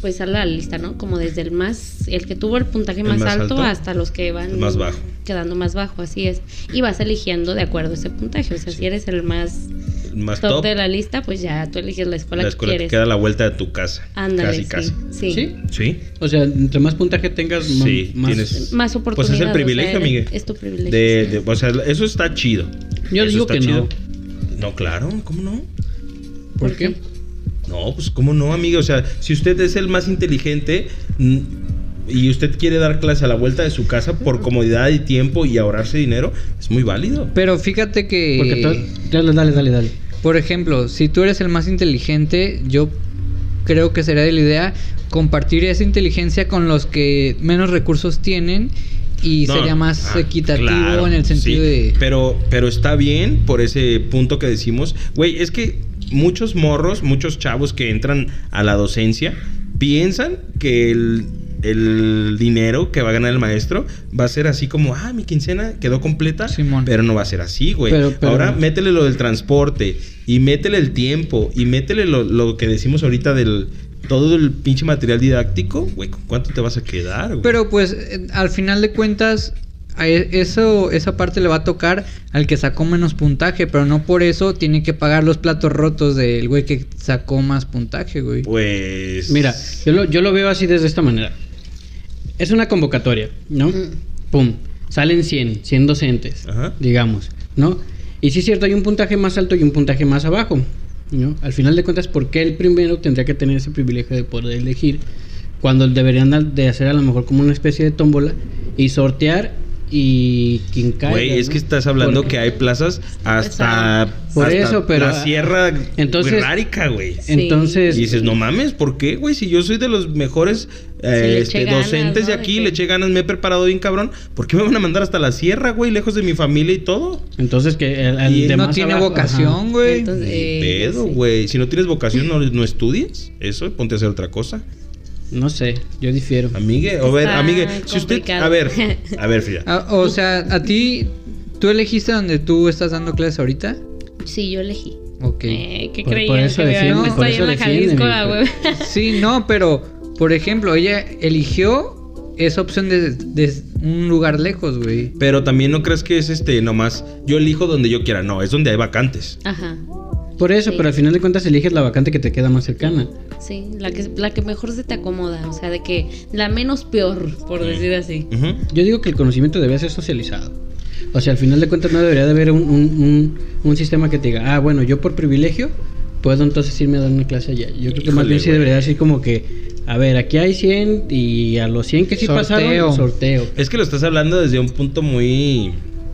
pues sale la lista, ¿no? Como desde el más, el que tuvo el puntaje El más, más alto, alto, hasta los que van más bajo. quedando más bajo, así es. Y vas eligiendo de acuerdo a ese puntaje. O sea, si eres el más Más top, top. de la lista, pues ya tú eliges la escuela, la escuela que que quieres. queda a la vuelta de tu casa. Ándale, casi, sí, casi. sí. ¿Sí? Sí. O sea, entre más puntaje tengas, Sí, más. tienes. Más Pues oportunidades. es el privilegio, o sea, amigue. Es tu privilegio. De, sí. de- o sea, eso está chido. Yo Eso digo que no. No, claro, ¿cómo no? ¿Por qué? No, pues cómo no, amigo. O sea, si usted es el más inteligente y usted quiere dar clase a la vuelta de su casa por comodidad y tiempo y ahorrarse dinero, es muy válido. Pero fíjate que... Porque todo. Dale, dale, dale, dale. Por ejemplo, si tú eres el más inteligente, yo creo que sería de la idea compartir esa inteligencia con los que menos recursos tienen y No, sería más ah, equitativo claro, en el sentido sí. de... Pero, pero está bien por ese punto que decimos. Güey, es que muchos morros, muchos chavos que entran a la docencia piensan que el, el dinero que va a ganar el maestro va a ser así como, ah, mi quincena quedó completa. Simón. Pero no va a ser así, güey. Pero- pero- Ahora métele lo del transporte y métele el tiempo y métele lo, lo que decimos ahorita del todo el pinche material didáctico, güey, ¿con cuánto te vas a quedar, güey? Pero pues eh, al final de cuentas a e- eso esa parte le va a tocar al que sacó menos puntaje, pero no por eso tiene que pagar los platos rotos del güey que sacó más puntaje, güey. Pues Mira, yo lo, yo lo veo así desde esta manera. Es una convocatoria, ¿no? Mm. Pum. Salen 100, 100 docentes, Ajá. digamos, ¿no? Y sí es cierto, hay un puntaje más alto y un puntaje más abajo, ¿no? Al final de cuentas, ¿por qué el primero tendría que tener ese privilegio de poder elegir cuando deberían de hacer a lo mejor como una especie de tómbola y sortear y quien caiga? Güey, es ¿no? que estás hablando Porque- que hay plazas hasta, Por hasta eso, pero- la sierra Entonces- güey. Sí. Entonces, Y dices, no mames, ¿por qué, güey? Si yo soy de los mejores eh, este, ganas, docentes de ¿no? De aquí, le eché ganas, me he preparado bien cabrón. ¿Por qué me van a mandar hasta la sierra, güey? Lejos de mi familia y todo. entonces que el, el Y de no más tiene abajo, vocación, güey. Eh, pedo, sí. güey. Si no tienes vocación, no, no estudies. Eso, ponte a hacer otra cosa. No sé, yo difiero. Amigue, a ver, amigue. Si usted. A ver, a ver, Frida. Ah, o sea, a ti tú elegiste donde tú estás dando clases ahorita? Sí, yo elegí. Ok. Eh, ¿Qué Por- creían? por eso defiende, habíamos por eso en la Jalisco, ah, güey. Sí, no, pero por ejemplo, ella eligió esa opción de, de un lugar lejos, güey. Pero también no crees que es este nomás. Yo elijo donde yo quiera. No, es donde hay vacantes. Ajá. Por eso, Sí. pero al final de cuentas eliges la vacante que te queda más cercana. Sí, la que, la que mejor se te acomoda. O sea, de que la menos peor, por decir así. Yo digo que el conocimiento debe ser socializado. O sea, al final de cuentas no debería de haber un, un, un- un sistema que te diga, ah, bueno, yo por privilegio puedo entonces irme a dar una clase allá. Yo creo que más bien sí debería decir como que, a ver, aquí hay 100 y a los 100 que sí Sorteo. pasaron, sorteo. Es que lo estás hablando desde un punto muy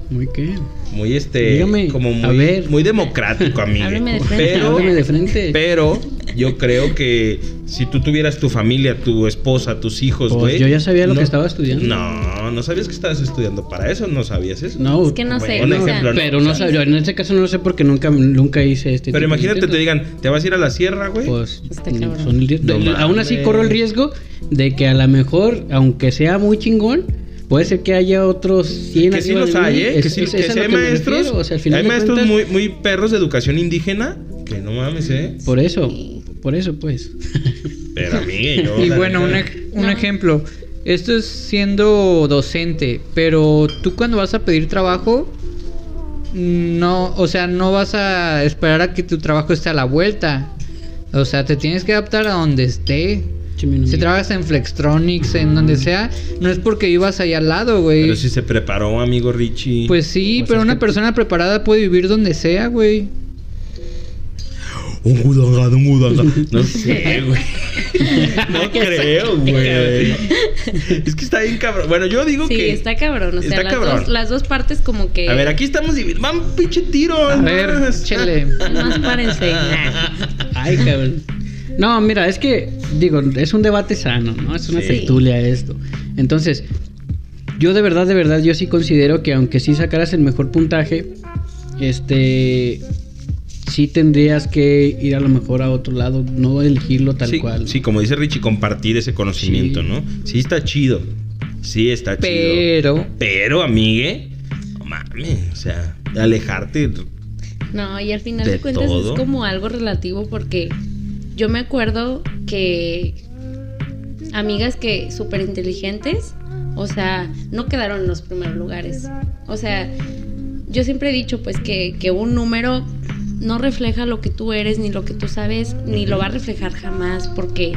Muy qué. muy este Dígame, como a muy, ver. muy democrático amigo Hábleme de frente. pero de frente. pero yo creo que si tú tuvieras tu familia tu esposa tus hijos Pues güey yo ya sabía lo no- que estaba estudiando. no no sabías que estabas estudiando para eso no sabías eso No, Es que no sé. Un ejemplo, ¿no? pero no sabía. En este caso no lo sé porque nunca, nunca hice este. pero tipo de imagínate te digan te vas a ir a la sierra güey Pues Está son el riesgo. No aún así corro el riesgo de que a lo mejor, aunque sea muy chingón, puede ser que haya otros 100 que sí los de mí. hay, ¿eh? Es- que sí, es- que es a sí lo hay maestros. refiero, o sea, al final hay maestros cuentas, muy, muy perros de educación indígena. Que no mames, ¿eh? Por eso, por eso pues. Pero amigue, yo. Y bueno, un, ej- un No. ejemplo. Esto es siendo docente, pero tú cuando vas a pedir trabajo, no, o sea, no vas a esperar a que tu trabajo esté a la vuelta. O sea, te tienes que adaptar a donde esté. Si trabajas en Flextronics, en donde sea, no es porque vivas ahí al lado, güey. Pero si se preparó, amigo Richie. Pues sí, pero una que- persona preparada puede vivir donde sea, güey. Un gudangado, un gudangado. [laughs] No sé, güey. [laughs] No creo, güey. [laughs] Es que está bien cabrón. Bueno, yo digo Sí, que. está cabrón. O sea, Está las, cabrón. Dos, las dos partes como que... A ver, aquí estamos divididos. Van pinche tiro. A más. ver, chele. Más párense. Ay, cabrón. No, mira, es que, digo, es un debate sano, ¿no? Es una Sí. tertulia esto. Entonces, yo de verdad, de verdad, yo sí considero que aunque sí sacaras el mejor puntaje, este, sí tendrías que ir a lo mejor a otro lado, no elegirlo tal sí, cual. sí, como dice Richie, compartir ese conocimiento, Sí. ¿no? Sí, está chido. Sí, está chido. Pero, Pero, amigue, no mames. O sea, alejarte. No, y al final De de, cuentas todo. es como algo relativo porque yo me acuerdo que amigas que súper inteligentes, o sea, no quedaron en los primeros lugares. O sea, yo siempre he dicho pues que, que un número no refleja lo que tú eres, ni lo que tú sabes, ni lo va a reflejar jamás, porque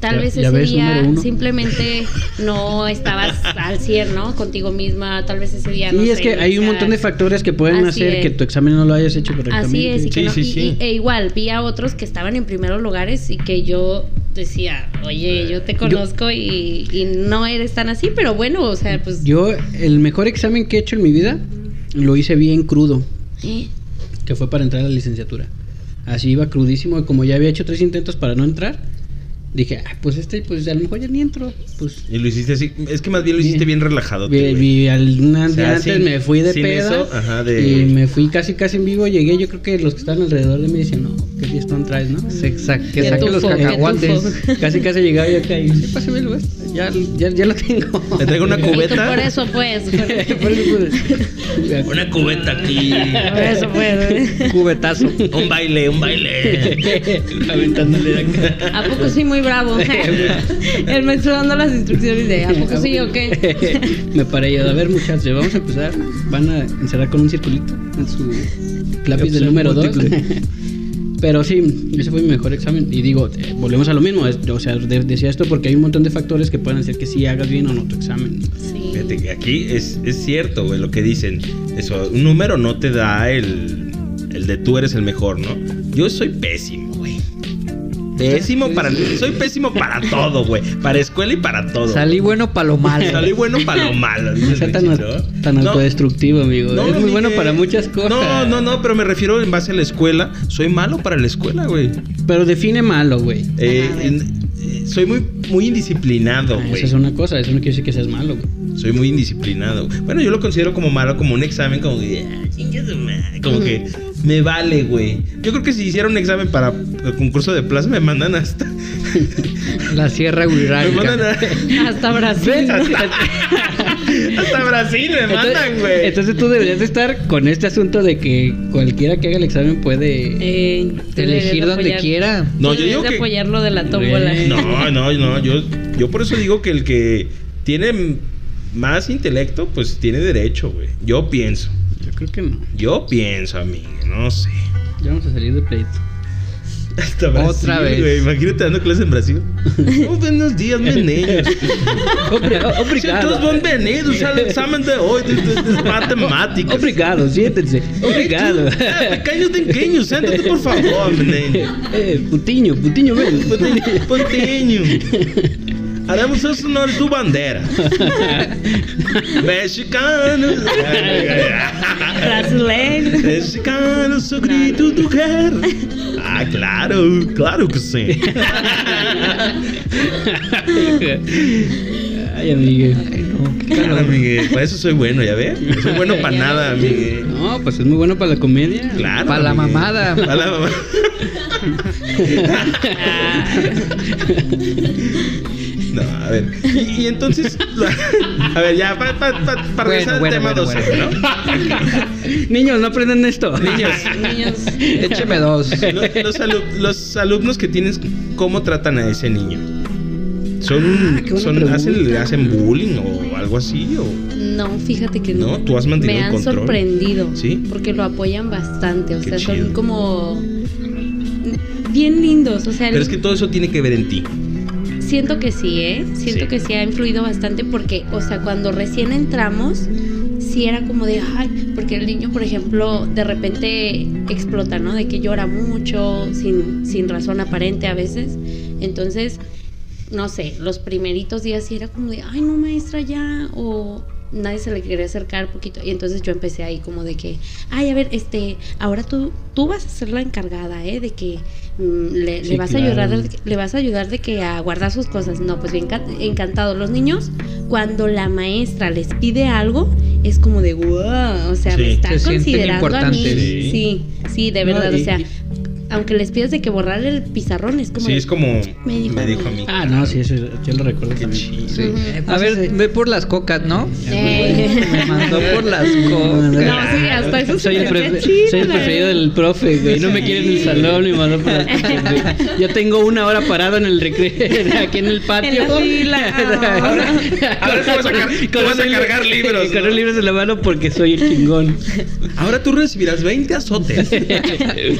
tal Ya- vez ese ves, día simplemente no estabas al 100, ¿no? Contigo misma, tal vez ese día no Sí, es sé, que hay un montón de factores que pueden así hacer es. que tu examen no lo hayas hecho correctamente. Así es, y, que Sí, no- sí, y- sí. y- e igual vi a otros que estaban en primeros lugares y que yo decía, oye, yo te conozco y, y no eres tan así, pero bueno, o sea, pues... Yo, el mejor examen que he hecho en mi vida, lo hice bien crudo, ¿eh? que fue para entrar a la licenciatura. Así iba crudísimo, y como ya había hecho tres intentos para no entrar, dije, ah, pues este, pues a lo mejor ya ni entro. Pues Y lo hiciste así. Es que más bien lo hiciste bien relajado. vi, vi al O sea, antes sin- me fui de eso, ajá, de- y me fui casi casi en vivo. Llegué, yo creo que los que estaban alrededor de mí decían, no, ¿qué fiestón traes, no? exacto, que Qué saque los cacahuates. Casi casi llegaba yo acá y sí, pásame el ya, ya, ya lo tengo. Le traigo una cubeta. por eso pues, [laughs] por, eso, pues, [laughs] Una cubeta aquí. por eso pues. [laughs] Cubetazo. Un baile, un baile. Aventándole de acá. ¿A poco sí muy bravo? El maestro dando las instrucciones de ¿a poco sí o qué? Me paré yo, a ver muchachos, vamos a empezar. Van a encerrar con un circulito en su lápiz del número 2. Pero sí, ese fue mi mejor examen. Y digo, eh, volvemos a lo mismo. es- o sea, de- decía esto porque hay un montón de factores que pueden hacer que sí hagas bien o no tu examen. Sí. Fíjate que aquí es, es cierto, güey, lo que dicen. Eso, un número no te da el, el de tú eres el mejor, ¿no? Yo soy pésimo. Pésimo para. Soy pésimo para todo, güey. Para escuela y para todo. Salí bueno para lo malo. [laughs] Salí bueno para lo [laughs] malo. No sea tan, autodestructivo, amigo. no, es muy bueno para muchas cosas. No, no, no, pero me refiero en base a la escuela. Soy malo para la escuela, güey. Pero define malo, güey. Eh, eh, soy muy, muy indisciplinado, Ah, güey. Eso es una cosa, eso no quiere decir que seas malo, güey. Soy muy indisciplinado. Bueno, yo lo considero como malo, como un examen, como que. ah, Como que me vale, güey. Yo creo que si hiciera un examen para el concurso de plaza, me mandan hasta. [laughs] La sierra Me mandan a- Hasta Brasil. Hasta Brasil me mandan, güey. entonces tú deberías de estar con este asunto de que cualquiera que haga el examen puede... Eh, Elegir de donde apoyar- quiera. No, yo digo de que- apoyar lo de la tómbola. No, no, no. Yo, yo por eso digo que el que tiene más intelecto, pues tiene derecho, güey. Yo pienso. Yo creo que no. Yo pienso, amigo. No sé. Ya vamos a salir de pleito. [laughs] Hasta Brasil, Otra vez. güey. Imagínate dando clases en Brasil. [laughs] Oh, buenos días, meninos. Todos bienvenidos al examen de hoy de, de, de matemáticas. Obrigado, siéntense. Obrigado. Ah, pequeño tenqueño, siéntate por favor, menino. [laughs] eh, putiño, putiño, ven. Ponteño. Haremos honor tu bandera. Mexicano. Brasileiro. Mexicano, su grito tu quer. Ah, claro, claro que sí. [laughs] Ay, no, qué Claro, amigue. Para eso soy bueno, ¿ya ves? Soy bueno para nada, amigue. No, pues es muy bueno para la comedia. Claro. Pa' la mamada. Pa' la mamada. [laughs] [laughs] No, a ver. Y, y entonces. A ver, ya, para pa, pa, pa Bueno, regresar al bueno, tema bueno, docente, bueno. ¿no? Niños, no aprenden esto. Niños, Niños. Écheme dos. Lo- los, alu- los alumnos que tienes, ¿cómo tratan a ese niño? ¿Son, Ah, son hacen, le hacen bullying o algo así? O... No, fíjate que no. No, tú has mantenido Me el han control. sorprendido. ¿Sí? Porque lo apoyan bastante. O Qué sea, chido. son como. Bien lindos. O sea, Pero es que todo eso tiene que ver en ti. Siento que sí, ¿eh? Siento Sí. que sí ha influido bastante porque, o sea, cuando recién entramos, sí era como de, ay, porque el niño, por ejemplo, de repente explota, ¿no? De que llora mucho, sin, sin razón aparente a veces. Entonces, no sé, los primeritos días sí era como de, ay, no, maestra, ya, o nadie se le quería acercar poquito. Y entonces yo empecé ahí como de que, ay, a ver, este, ahora tú, tú vas a ser la encargada, ¿eh? De que le, Sí, le vas claro. a ayudar, de- le vas a ayudar de que a guardar sus cosas. No, pues bien, enca- encantado. Los niños, cuando la maestra les pide algo, es como de, wow, o sea, Sí. me Se sienten considerando a mí. Sí. Sí, sí, de No, verdad, y- o sea, y- aunque les pidas de que borrar el pizarrón, es como Sí, de, es como Me dijo a mí. a mí. Ah, no, sí, eso yo lo recuerdo Qué también. chido. Sí. Ujú. A ver, ve por las cocas, ¿no? Eh. Me mandó por las cocas. No, sí, hasta eso soy, se el me prefe- chido, soy el preferido del profe, güey. No me quiere en el salón y mandó por las güey. Yo tengo una hora parado en el recreo, [laughs] aquí en el patio. En la fila. [laughs] Ahora- ahora te vas a car- te vas a un- cargar libros, Con libros en la mano porque soy el chingón. Ahora tú recibirás 20 azotes. [laughs] "Ay,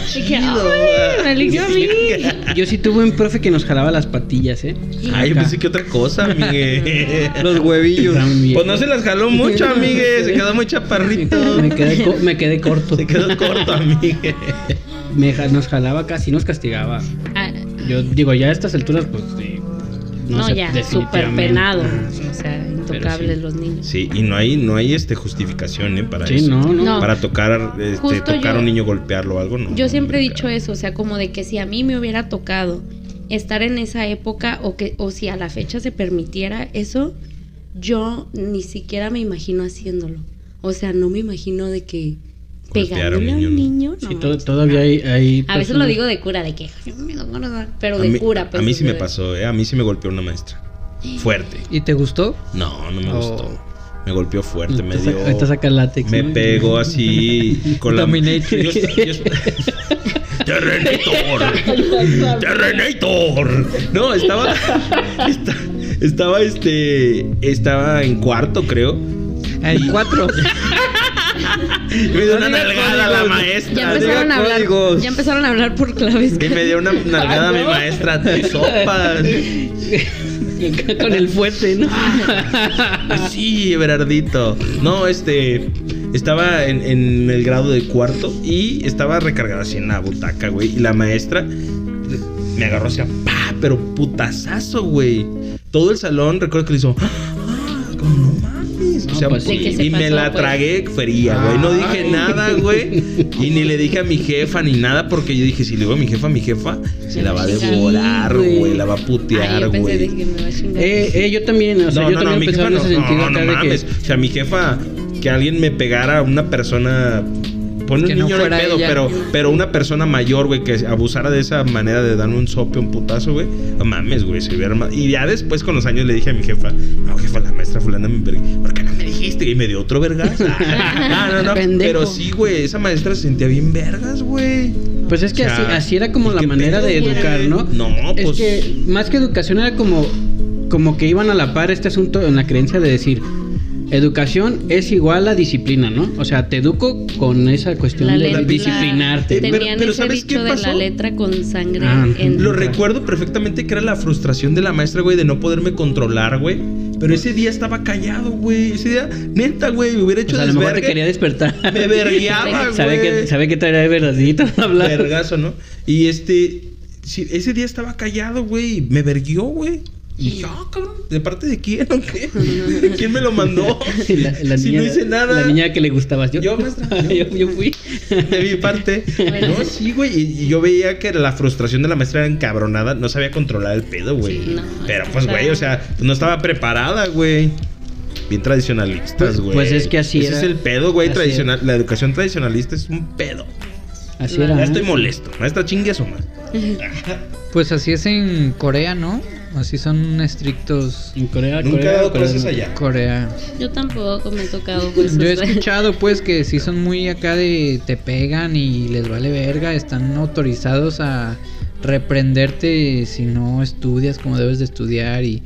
[laughs] me eligió a mí. [laughs] Yo sí tuve un profe que nos jalaba las patillas, ¿eh? Ay, yo Acá. pensé que otra cosa, [laughs] amigue. Los huevillos. Pues no se las jaló mucho, amigue. Se quedó muy chaparrito. Me quedé, co- me quedé corto. Se quedó corto, amigue. Me ja- nos jalaba casi, nos castigaba. Ah, Yo digo, ya a estas alturas, pues sí. no, sé, ya, súper definitivamente. penado. O sea, intocables sí. los niños. Sí, y no hay, no hay este justificación, ¿eh? Para Sí, eso. no, no. No. Para tocar, este, tocar a un niño, golpearlo o algo, no. Yo siempre he dicho eso, o sea, como de que si a mí me hubiera tocado estar en esa época o que o si a la fecha se permitiera eso, yo ni siquiera me imagino haciéndolo. O sea, no me imagino de que Golpear a un pegándole a un niño, Sí, no. to- todavía hay, hay A veces lo digo de cura, de que "Ay, me da ganas de-", pero A de mí, cura, pues. a mí o sí me pasó, ¿eh? A mí sí me golpeó una maestra. Fuerte. ¿Y te gustó? No, no me Oh. gustó. Me golpeó fuerte, me dio. saca- látex. Me ¿no? pegó [laughs] así con la. Esta- [laughs] Terrenator. [laughs] Terrenator. No, estaba, esta- estaba este estaba en cuarto, creo. El 4. Y me dio una nalgada a la Ya maestra. empezaron a hablar. códigos. Ya empezaron a hablar por claves. Y me dio una nalgada a mi maestra de sopas. [laughs] Con el fuerte, ¿no? Sí, Berardito. No, este. Estaba en, el grado de cuarto y estaba recargada así en la butaca, güey. Y la maestra me agarró hacia pa, pero putazazo, güey. Todo el salón, recuerdo que le hizo. [gasps] "Ah, no. No, pues y me pasó, la pues. tragué fría, güey. No dije Ay. nada, güey. Y ni le dije a mi jefa ni nada, porque yo dije: si le digo a mi jefa, mi jefa se la va a devorar, güey. La va a putear, güey. Eh, eh, yo también, o sea, No, yo no, no, también mi pensaba jefa en no, ese sentido no, no mames. que. O sea, mi jefa, que alguien me pegara a una persona. Pone Que un niño no fuera pedo, ella. pero, pero una persona mayor, güey, que abusara de esa manera de darme un sope, un putazo, güey. No mames, güey, se hubiera. Y ya después, con los años, le dije a mi jefa, no, jefa, la maestra fulana me vergué. ¿Por qué no me dijiste? Y me dio otro vergas. [laughs] no, no, no. Pendejo. Pero sí, güey, esa maestra se sentía bien vergas, güey. Pues es que O sea, así, así era como ¿y la manera pedo, de educar, ¿no? No, Es pues. que más que educación era como, como que iban a la par este asunto en la creencia de decir, educación es igual a disciplina, ¿no? O sea, te educo con esa cuestión La de letra- disciplinarte. Pero- Tenían pero ese ¿sabes qué dicho de la pasó? letra con sangre Ah, en Lo recuerdo perfectamente que era la frustración de la maestra, güey, de no poderme controlar, güey. Pero ese día estaba callado, güey. Ese día, neta, güey, me hubiera O hecho sea, a lo mejor te desvergue. quería despertar. Me vergueaba, [laughs] güey. sabe que, sabe que traerá de verdadito hablar. Vergazo, ¿no? Y este, sí, ese día estaba callado, güey. Me verguió, güey. Y dije, ah, cabrón, ¿de parte de quién o qué? [laughs] ¿Quién me lo mandó? La, la [laughs] si niña, no hice nada. La niña que le gustabas. Yo, Yo, maestra, [laughs] yo. yo, fui. De mi parte. Bueno. No, sí, güey. Y, y yo veía que la frustración de la maestra era encabronada. No sabía controlar el pedo, güey. Sí, no, Pero pues, güey, o sea, no estaba preparada, güey. Bien tradicionalistas, Pues- güey. pues es que así Ese era. es el pedo, güey. Tradicional. La educación tradicionalista es un pedo. Así era. Ya estoy molesto. Maestra, chingue a su madre. Pues así es en Corea, ¿no? Así son estrictos En Corea, Nunca he Corea, dado Corea clases allá. Corea. Yo tampoco me he tocado pues. Yo he escuchado pues que sí son muy acá de te pegan y les vale verga, están autorizados a reprenderte si no estudias como debes de estudiar y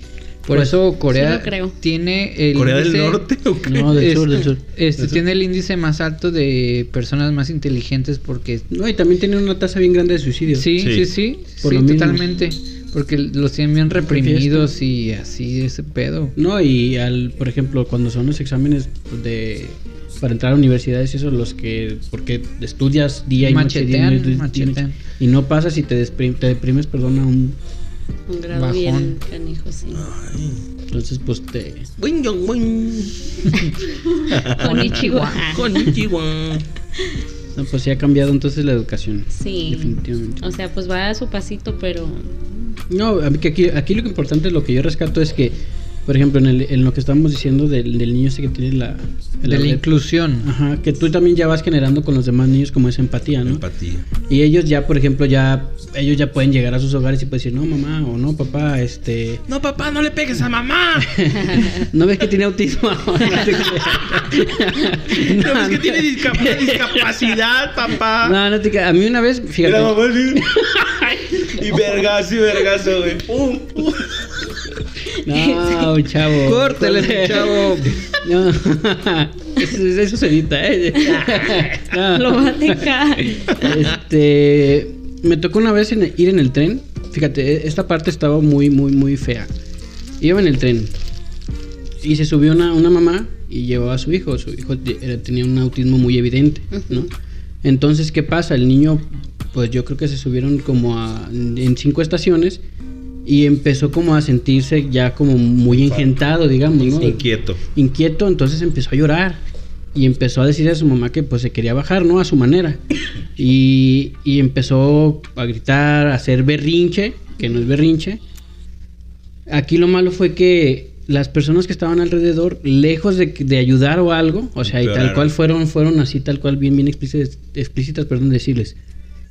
por Pues, eso Corea lo creo. tiene el ¿Corea del Norte o qué? No, del sur, del sur. Este Del sur. tiene el índice más alto de personas más inteligentes porque No, y también tiene una tasa bien grande de suicidio. sí, Sí. sí, sí, Por sí, lo mismo. totalmente, porque los tienen bien reprimidos y así ese pedo. No, y al, por ejemplo, cuando son los exámenes de para entrar a universidades, eso los que porque estudias día y noche, día y y y no pasas y te, despri- te deprimes, perdón, a un Un grado Bajón. bien canijo, sí. entonces pues te boing. Konnichiwa. Konnichiwa. [laughs] no, pues sí ha cambiado entonces la educación. Sí. Definitivamente. O sea, pues va a su pasito, pero. No, a mí que aquí, aquí lo que importante, lo que yo rescato es que, por ejemplo, en, el- en lo que estamos diciendo del, del niño ese que tiene la... De la inclusión. Ajá, que tú también ya vas generando con los demás niños como esa empatía, ¿no? Empatía. Y ellos ya, por ejemplo, ya ellos ya pueden llegar a sus hogares y pueden decir, no, mamá, o no, papá, este... No, papá, no le pegues a mamá. [laughs] ¿No ves que tiene autismo? [laughs] [laughs] No ves que tiene discapacidad, papá. No, no te. A mí una vez, fíjate... Mira, mamá, sí. Y vergazo y vergazo, güey. Pum, pum. No, [laughs] chavo. Córtale, chavo. [laughs] No. [laughs] Eso, eso se edita, ¿eh? No. Lo va a dejar. Este. Me tocó una vez en- ir en el tren. Fíjate, esta parte estaba muy, muy, muy fea. Iba en el tren. Y se subió una, una mamá y llevó a su hijo. Su hijo tenía un autismo muy evidente, ¿no? Entonces, ¿qué pasa? El niño, pues yo creo que se subieron como a, en cinco estaciones y empezó como a sentirse ya como muy engentado, digamos, ¿no? Inquieto. inquieto, entonces empezó a llorar y empezó a decirle a su mamá que pues se quería bajar, ¿no? A su manera. Y, y empezó a gritar, a hacer berrinche, que no es berrinche. Aquí lo malo fue que las personas que estaban alrededor, lejos de, de ayudar o algo, o sea, y tal cual fueron, fueron así, tal cual, bien, bien explícitas, explícitas, perdón, decirles,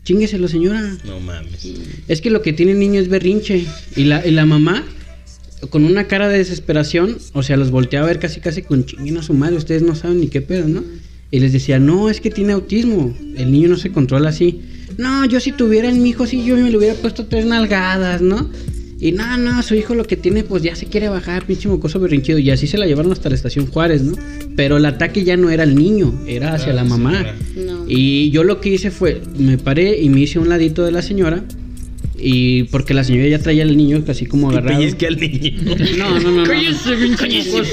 chingueselo señora, No mames. es que lo que tiene el niño es berrinche. Y la, y la mamá, con una cara de desesperación, o sea, los volteaba a ver casi casi con chinguen a su madre, ustedes no saben ni qué pedo, ¿no? Y les decía, no, es que tiene autismo, el niño no se controla así. No, yo si tuviera el mi hijo, sí, yo me le hubiera puesto tres nalgadas, ¿no? Y no, no, su hijo lo que tiene, pues ya se quiere bajar, pinche mocoso berrinchido. Y así se la llevaron hasta la estación Juárez, ¿no? Pero el ataque ya no era al niño, era hacia Ah, la mamá. Y yo lo que hice fue, me paré y me hice a un ladito de la señora. Y porque la señora ya traía al niño casi como Y agarrado. pellizque al niño. No, no, no. no. Cállese,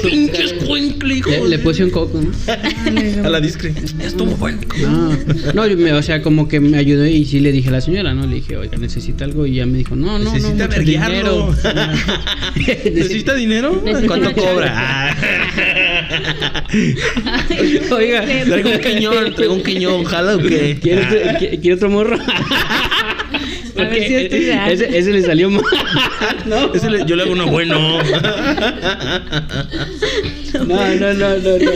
pinche escuincle, hijo. Le, le puse un coco, ¿no? [laughs] A la discre. Estuvo bueno. No, no, yo me- o sea, como que me ayudé y sí le dije a la señora, ¿no? Le dije, oiga, necesita algo y ella me dijo, no, no, Necesita no, verguearlo. dinero. [laughs] [laughs] ¿Necesita dinero? Necesita ¿Cuánto cobra? Ah. [laughs] Oiga, Traigo un quiñón, traigo un quiñón, ¿jala o qué? ¿Quiere otro, qui- quiere otro morro? [laughs] A ver si esto es real. ese, ese le salió mal, ¿no? Ese le- yo le hago uno bueno. No, no, no, no, no.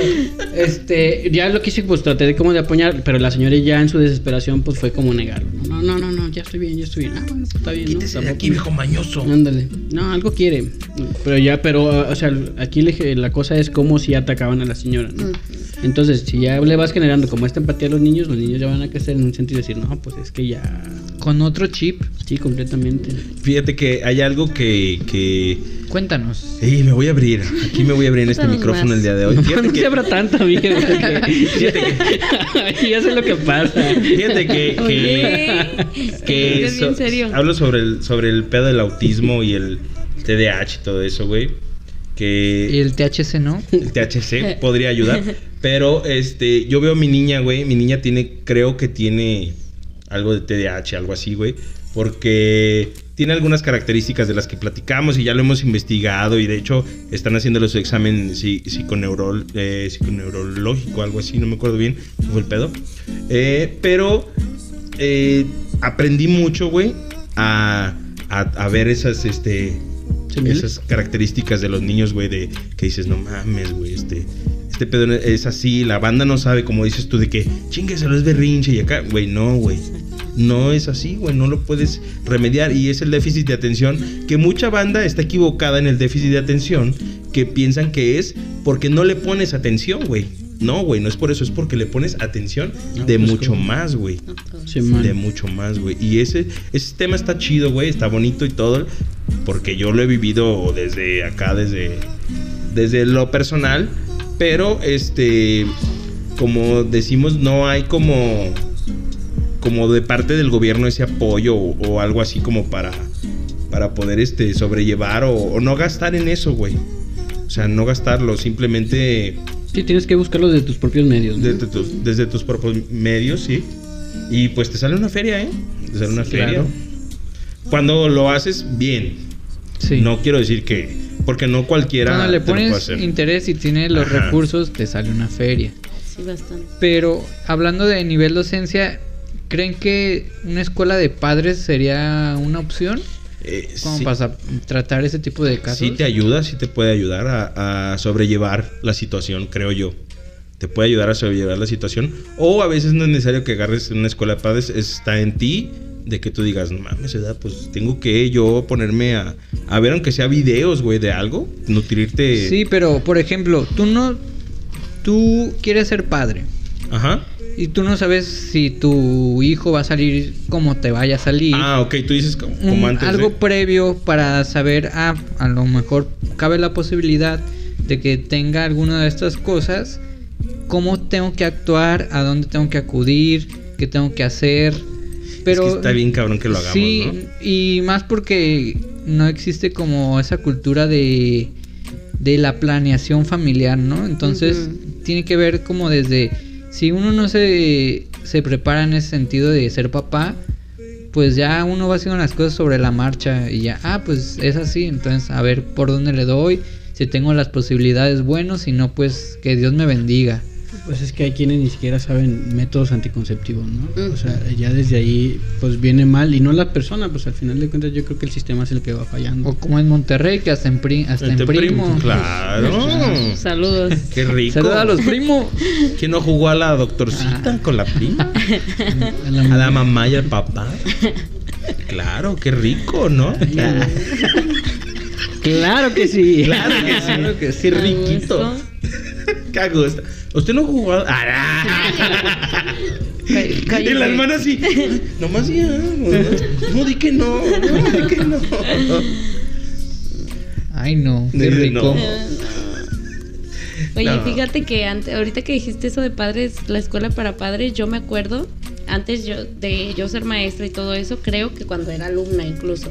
Este, ya lo quise, pues traté de como de apoyar, pero la señora ya en su desesperación, pues fue como negarlo. No, no, no, ya estoy bien, ya estoy bien. Ah, bueno, pues está bien, ¿no? Tampoco- aquí, viejo mañoso. Ándale. No, algo quiere. Pero ya, pero, uh, o sea, aquí le- la cosa es como si atacaban a la señora, ¿no? Entonces, si ya le vas generando como esta empatía a los niños, los niños ya van a crecer en un sentido de decir, no, pues es que ya. Con otro chip. Sí, completamente. Fíjate que hay algo que, que... Cuéntanos. Ey, me voy a abrir. Aquí me voy a abrir en este micrófono más. el día de hoy. No, Fíjate no que, se abra tanto, amigo. porque- [laughs] Fíjate [laughs] ya sé lo que pasa. fíjate que, que, Oye, que so- serio. hablo sobre el, sobre el pedo del autismo y el TDAH y todo eso, güey. Y el THC, ¿no? el THC podría ayudar. Pero este, yo veo a mi niña, güey. Mi niña tiene, creo que tiene algo de TDAH, algo así, güey. porque tiene algunas características de las que platicamos y ya lo hemos investigado y de hecho están haciéndole su examen psiconeurol, eh, psiconeurológico, algo así, no me acuerdo bien, fue el pedo. Eh, pero eh, aprendí mucho, güey, a, a, a ver esas, este. Esas características de los niños, güey, de que dices, no mames, güey, este, este pedo es así, la banda no sabe, como dices tú, de que chingueselo es berrinche y acá, güey, no, güey. No es así, güey, no lo puedes remediar y es el déficit de atención que mucha banda está equivocada en el déficit de atención que piensan que es porque no le pones atención, güey. No, güey, no es por eso, es porque le pones atención No, de pues, mucho más, güey. No todos. Sí, man. De mucho más, güey. Y ese, ese tema está chido, güey. Está bonito y todo. Porque yo lo he vivido desde acá, desde, desde lo personal. Pero, este, como decimos, no hay como, como de parte del gobierno ese apoyo o, o algo así como para, para poder, este, sobrellevar o, o no gastar en eso, güey. O sea, no gastarlo, simplemente Sí, tienes que buscarlo de tus propios medios. ¿no? desde tus, desde tus propios medios, sí. Y pues te sale una feria, ¿eh? Te sale una Sí, feria. claro. Cuando lo haces bien. Sí. No quiero decir que. Porque no cualquiera. Cuando le te lo puede pones hacer. interés y tiene los Ajá. recursos, te sale una feria. Sí, bastante. Pero hablando de nivel docencia, ¿creen que una escuela de padres sería una opción? Eh, Como sí, para tratar ese tipo de casos. sí te ayuda, sí te puede ayudar a, a sobrellevar la situación, creo yo. Te puede ayudar a sobrellevar la situación. O a veces no es necesario que agarres una escuela de padres. Está en ti de que tú digas, no mames, edad, pues tengo que yo ponerme a, a ver, aunque sea videos, güey, de algo. Nutrirte. Sí, pero por ejemplo, tú no. Tú quieres ser padre. Ajá. Y tú no sabes si tu hijo va a salir como te vaya a salir. Ah, ok, tú dices como, Un- antes. algo de- previo para saber, ah, a lo mejor cabe la posibilidad de que tenga alguna de estas cosas, cómo tengo que actuar, a dónde tengo que acudir, qué tengo que hacer. Pero es que está bien cabrón que lo hagamos, sí, ¿no? y más porque no existe como esa cultura de de la planeación familiar, ¿no? Entonces tiene que ver como desde si uno no se se prepara en ese sentido de ser papá, pues ya uno va haciendo las cosas sobre la marcha y ya, ah, pues es así, entonces a ver por dónde le doy, si tengo las posibilidades buenos, si no, pues que Dios me bendiga. Pues es que hay quienes ni siquiera saben métodos anticonceptivos, ¿no? O sea, ya desde ahí pues viene mal y no la persona, pues al final de cuentas yo creo que el sistema es el que va fallando. O como en Monterrey, que hasta en, pri- hasta en Este primo. Claro. Saludos. [laughs] Qué rico. Saluda a los primos. [laughs] ¿Quién no jugó a la doctorcita Ah. con la prima? A la A la mamá y al papá. Claro, qué rico, ¿no? Claro [laughs] que sí. Claro que sí. Claro que sí. Riquito. Gusto. ¿Usted no jugó a.? Ah, Cá- y cállate. la hermana así. Nomás ya. No, no di que no. No di que no. Ay, no, qué rico. no. Oye, No. fíjate que ante- ahorita que dijiste eso de padres, la escuela para padres, yo me acuerdo, antes yo, de yo ser maestra y todo eso, creo que cuando era alumna incluso,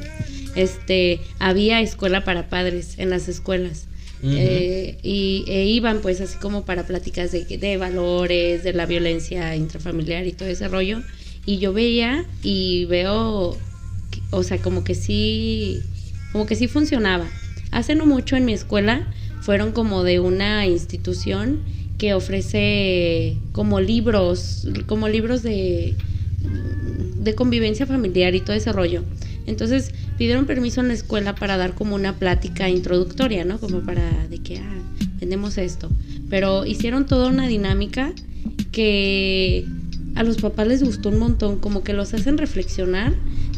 este, había escuela para padres en las escuelas. Eh, y e iban pues así como para pláticas de, de valores, de la violencia intrafamiliar y todo ese rollo. Y yo veía y veo, o sea, como que sí, como que sí funcionaba. Hace no mucho en mi escuela fueron como de una institución que ofrece como libros, como libros de, de convivencia familiar y todo ese rollo. Entonces pidieron permiso en la escuela para dar como una plática introductoria, ¿no? Como para de que, ah, vendemos esto. Pero hicieron toda una dinámica que a los papás les gustó un montón, como que los hacen reflexionar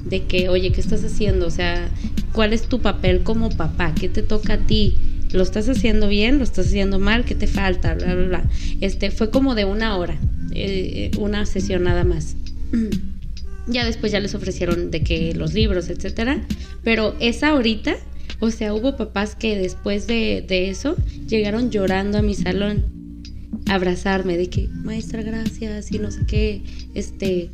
de que, oye, ¿qué estás haciendo? O sea, ¿cuál es tu papel como papá? ¿Qué te toca a ti? ¿Lo estás haciendo bien? ¿Lo estás haciendo mal? ¿Qué te falta? Bla, bla, bla. Este, fue como de una hora, eh, eh, una sesión nada más. Ya después ya les ofrecieron de que los libros, etcétera. Pero esa ahorita, o sea, hubo papás que después de, de eso llegaron llorando a mi salón a abrazarme de que, maestra, gracias y no sé qué, este,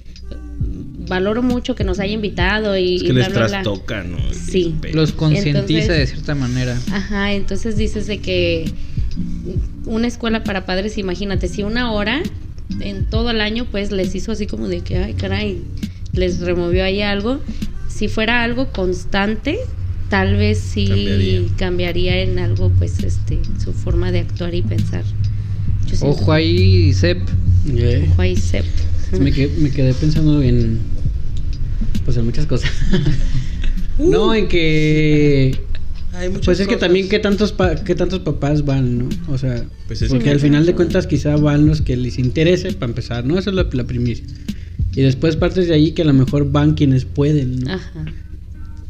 valoro mucho que nos haya invitado y, Es y que bla, les bla, bla. trastoca, ¿no? Sí. Los concientiza Entonces- de cierta manera. Ajá, entonces dices de que una escuela para padres, imagínate, si una hora en todo el año, pues les hizo así como de que, ay, caray, les removió ahí algo. si fuera algo constante, tal vez sí Cambiaría. cambiaría, en algo, pues, este, su forma de actuar y pensar. Yo Ojo ahí, Sep. Eh, Ojo ahí, Sep. me, quedé, me quedé pensando en. Pues en muchas cosas. [laughs] no, en que. Hay Pues es que cosas. también qué tantos pa- qué tantos papás van, ¿no? O sea, Pues es porque que- al final de cuentas quizá van los que les interese para empezar, ¿no? Esa es la, la primicia. Y después partes de ahí que a lo mejor van quienes pueden, ¿no? Ajá.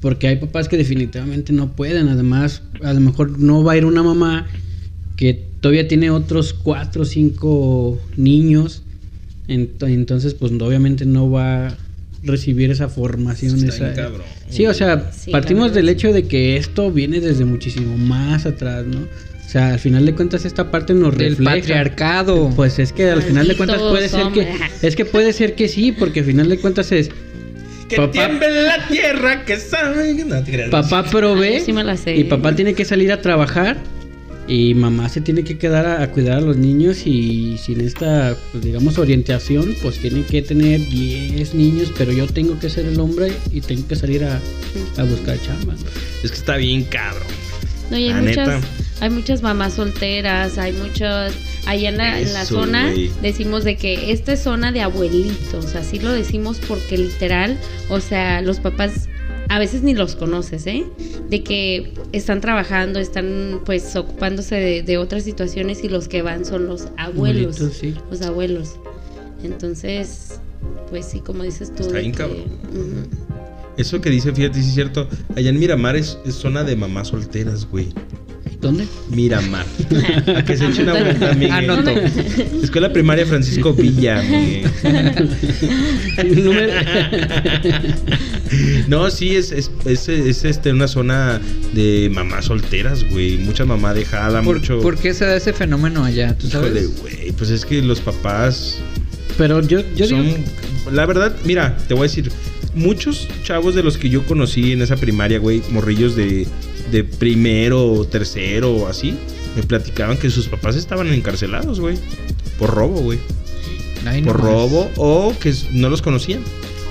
Porque hay papás que definitivamente no pueden. Además, a lo mejor no va a ir una mamá que todavía tiene otros cuatro o cinco niños. Ent- Entonces, pues obviamente no va a recibir esa formación. Está esa-. Sí, o sea, Sí, partimos del hecho de que esto viene desde muchísimo más atrás, ¿no? O sea, al final de cuentas esta parte nos Del refleja. patriarcado. Pues es que al final de cuentas puede ser que es que puede ser que sí, porque al final de cuentas es Que Papá- tiemble la tierra, que sabe. No te creas. papá provee yo sí me la sé. y papá tiene que salir a trabajar y mamá se tiene que quedar a, a cuidar a los niños y sin esta, pues, digamos, orientación, pues tiene que tener 10 niños, pero yo tengo que ser el hombre y tengo que salir a, a buscar chamba. Es que está bien cabrón. No, y hay La muchas, neta. hay muchas mamás solteras, hay muchos, allá en la, en la Eso, zona decimos de que esta es zona de abuelitos, así lo decimos porque literal, o sea, los papás a veces ni los conoces, ¿eh? De que están trabajando, están pues ocupándose de, de otras situaciones y los que van son los abuelos, Abuelitos, sí. los abuelos. Entonces, pues sí, como dices tú. Está bien que- cabrón. Ujú. Eso que dice, fíjate, sí es cierto. Allá en Miramar es, es zona de mamás solteras, güey. ¿Dónde? Miramar. [laughs] A que se eche una vuelta, Miguel. Anoto. Escuela Primaria Francisco Villa, Miguel. [laughs] Número- [laughs] No, sí, es, es, es, es, este, una zona de mamás solteras, güey. Mucha mamá dejada, ¿Por, mucho. por qué se da ese fenómeno allá? ¿Tú Híjole, sabes? güey. Pues es que los papás Pero yo, yo son. digo, La verdad, mira, te voy a decir. Muchos chavos de los que yo conocí en esa primaria, güey, morrillos de, de primero, tercero o así, me platicaban que sus papás estaban encarcelados, güey. Por robo, güey. Ay, por robo o que no los conocían.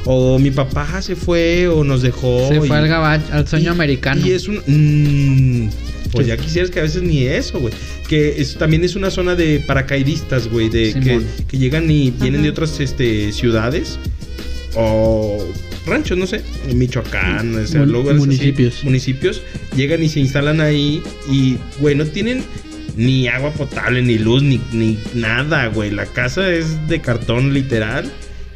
O mi papá se fue o nos dejó. Se y- fue al, gabach- al sueño y- americano. Y es un. mm, pues ya quisieras que a veces ni eso, güey. Que es, también es una zona de paracaidistas, güey. De que, que llegan y vienen de otras este, ciudades o ranchos, no sé, en Michoacán, o sea, Mun- lugares así, municipios. municipios. Llegan y se instalan ahí y, güey, no tienen ni agua potable, ni luz, ni, ni nada, güey. La casa es de cartón literal.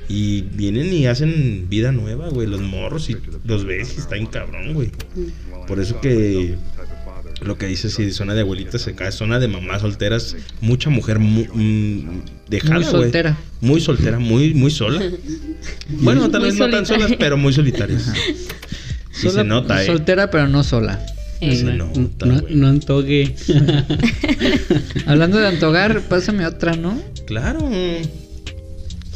Y vienen y hacen vida nueva, güey. Los morros y los ves y está en cabrón, güey. Por eso que lo que dices, si zona de abuelitas acá, es zona de mamás solteras, mucha mujer mu- mm, dejada, Muy soltera. Muy soltera, muy, muy sola. [laughs] Bueno, tal vez no tan solas, pero muy solitarias. Y se nota, eh. Soltera, pero no sola. Eh, Se no, nota, no, antogue. [laughs] Hablando de antogar, pásame otra, ¿no? Claro.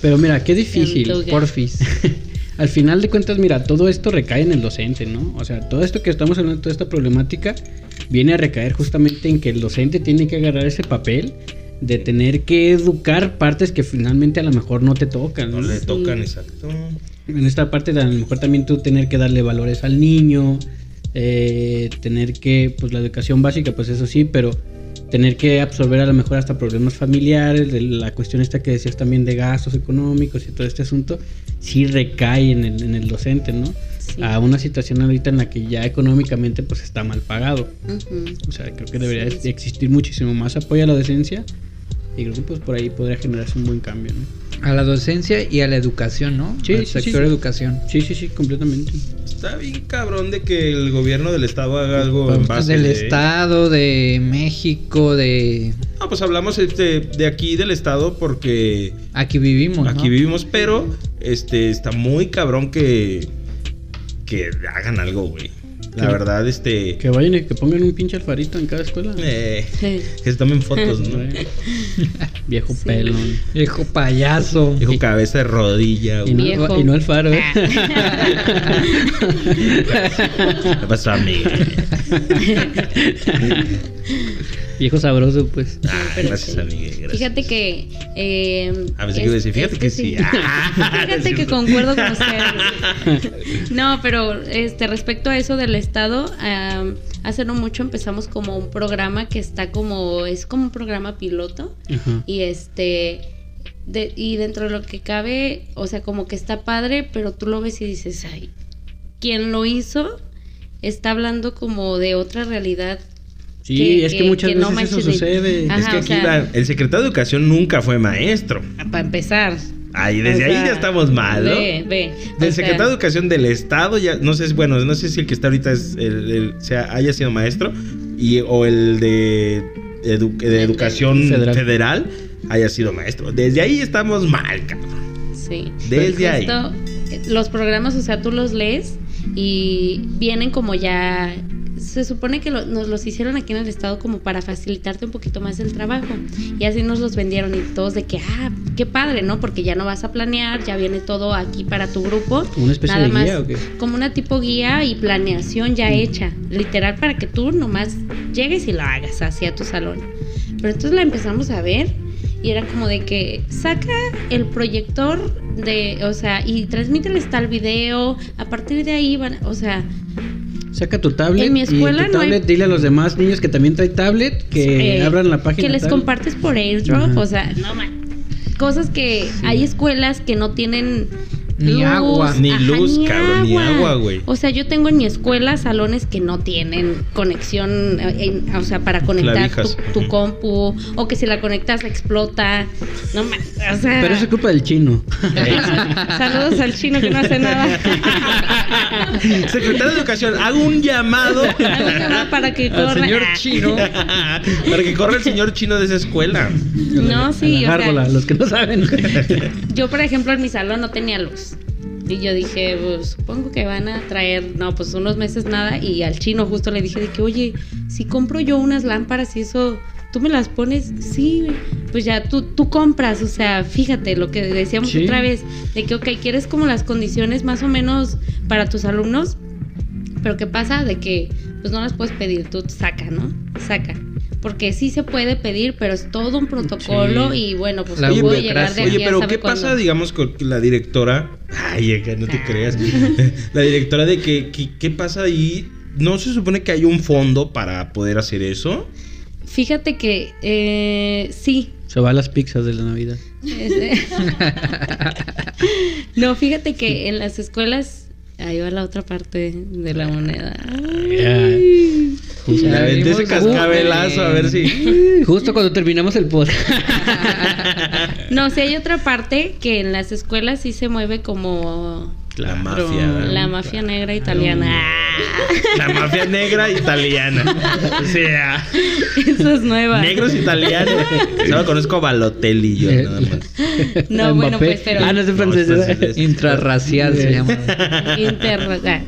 Pero mira, qué difícil. Porfis. [laughs] Al final de cuentas, mira, todo esto recae en el docente, ¿no? O sea, todo esto que estamos hablando, toda esta problemática, viene a recaer justamente en que el docente tiene que agarrar ese papel de tener que educar partes que finalmente a lo mejor no te tocan. No ¿no? le tocan, exacto. En esta parte de a lo mejor también tú tener que darle valores al niño, eh, tener que, pues la educación básica, pues eso sí, pero tener que absorber a lo mejor hasta problemas familiares, de la cuestión esta que decías también de gastos económicos y todo este asunto, sí recae en el, en el docente, ¿no? Sí. A una situación ahorita en la que ya económicamente pues está mal pagado. O sea, creo que debería Sí, de sí. existir muchísimo más apoyo a la docencia y creo que pues por ahí podría generarse un buen cambio, ¿no? A la docencia y a la educación, ¿no? Sí, Al sí, sí, sector sí. educación. Sí, sí, sí, completamente. Está bien cabrón de que el gobierno del estado haga algo en base Del de- Estado, de México, de... No, pues hablamos este, de aquí del estado porque Aquí vivimos, ¿no? aquí vivimos, pero este está muy cabrón que que hagan algo, güey. La Que- verdad, este Que vayan y que pongan un pinche alfarito en cada escuela. eh, que se tomen fotos, ¿no? [laughs] Viejo Sí. pelón. Viejo payaso. Dijo cabeza de rodilla, Y güey. no, Viejo. y no el faro, ¿eh? [laughs] ¿Qué pasó, amigo? [laughs] Viejo sabroso, pues. Ah, pero gracias, sí. amiga. Gracias. Fíjate que. Eh, A ver si iba a decir, fíjate que sí. Ah, [laughs] fíjate no es que concuerdo con ustedes. [laughs] no, pero este respecto a eso del Estado, am, hace no mucho empezamos como un programa que está como, es como un programa piloto. Y este, de- y dentro de lo que cabe, o sea, como que está padre, pero tú lo ves y dices, ay, quien lo hizo está hablando como de otra realidad. Sí, Que- es que, que- muchas que no veces eso sucede. Ajá. es que o aquí sea- la- el secretario de Educación nunca fue maestro. Para empezar. Ahí, desde O ahí sea, ya estamos mal, ¿no? Ve, ve. Del sea, secretario de Educación del Estado, ya no sé, si- bueno, no sé si el que está ahorita es el, el- sea, haya sido maestro y, o el de, edu- de Educación Federal. federal. haya sido maestro. Desde ahí estamos mal, cabrón. Sí. Desde ahí. Los programas, o sea, tú los lees y vienen como ya. Se supone que lo- nos los hicieron aquí en el estado como para facilitarte un poquito más el trabajo. Y así nos los vendieron y todos de que, ah, qué padre, ¿no? Porque ya no vas a planear, ya viene todo aquí para tu grupo. ¿Como una especie Nada de más guía o qué? como una tipo guía y planeación ya hecha, literal para que tú nomás llegues y lo hagas hacia tu salón. Pero entonces la empezamos a ver y era como de que saca el proyector de, o sea, y transmíteles tal video, a partir de ahí van, o sea, Saca tu tablet En mi y escuela tu no hay- tablet dile a los demás niños que también trae tablet que eh, abran la página. que les compartes por airdrop, Ajá. o sea, no man, cosas que hay escuelas que no tienen Ni agua. Ni luz, cabrón, ni agua, güey. O sea, yo tengo en mi escuela salones que no tienen conexión, eh, en- o sea, para conectar tu, tu compu, o que si la conectas explota. No o sea. Pero eso es culpa del chino. [laughs] Saludos al chino que no hace nada. [laughs] Secretario de Educación, hago un llamado Hago un llamado para que [laughs] Al corra. señor chino. para que corra el señor chino de esa escuela. No, sí, A la o sea, los que no saben. Yo, por ejemplo, en mi salón no tenía luz. Y yo dije, pues, supongo que van a traer, no, pues unos meses nada. Y al chino justo le dije de que, oye, si compro yo unas lámparas y eso, ¿tú me las pones? Sí, pues ya tú, tú compras. O sea, fíjate lo que decíamos Sí. otra vez, de que, ok, quieres como las condiciones más o menos para tus alumnos. Pero ¿qué pasa? De que, pues no las puedes pedir, tú saca, ¿no? Saca. Porque sí se puede pedir, pero es todo un protocolo Sí. y bueno, pues La no puedo llegar de aquí oye, a pero ¿qué pasa, digamos, con la directora? Ay, que no te creas. [laughs] La directora de que, que- ¿qué pasa ahí? ¿No se supone que hay un fondo para poder hacer eso? Fíjate que eh, sí. Se va a las pizzas de la Navidad. Este- [laughs] no, fíjate que en las escuelas. Ahí va la otra parte de la moneda. Ay. Justo, venimos ese cascabelazo, a ver si. justo cuando terminamos el podcast. [laughs] No, sí hay otra parte que en las escuelas sí se mueve como La mafia. la mafia negra italiana. La mafia negra italiana. O sea, Eso es nueva. negros italianos. Solo conozco a Balotelli yo nada más. No, bueno, Mbappé. pues, pero. Ah, no es No, francés. francés. Intrarracial se llama. Interra- ah.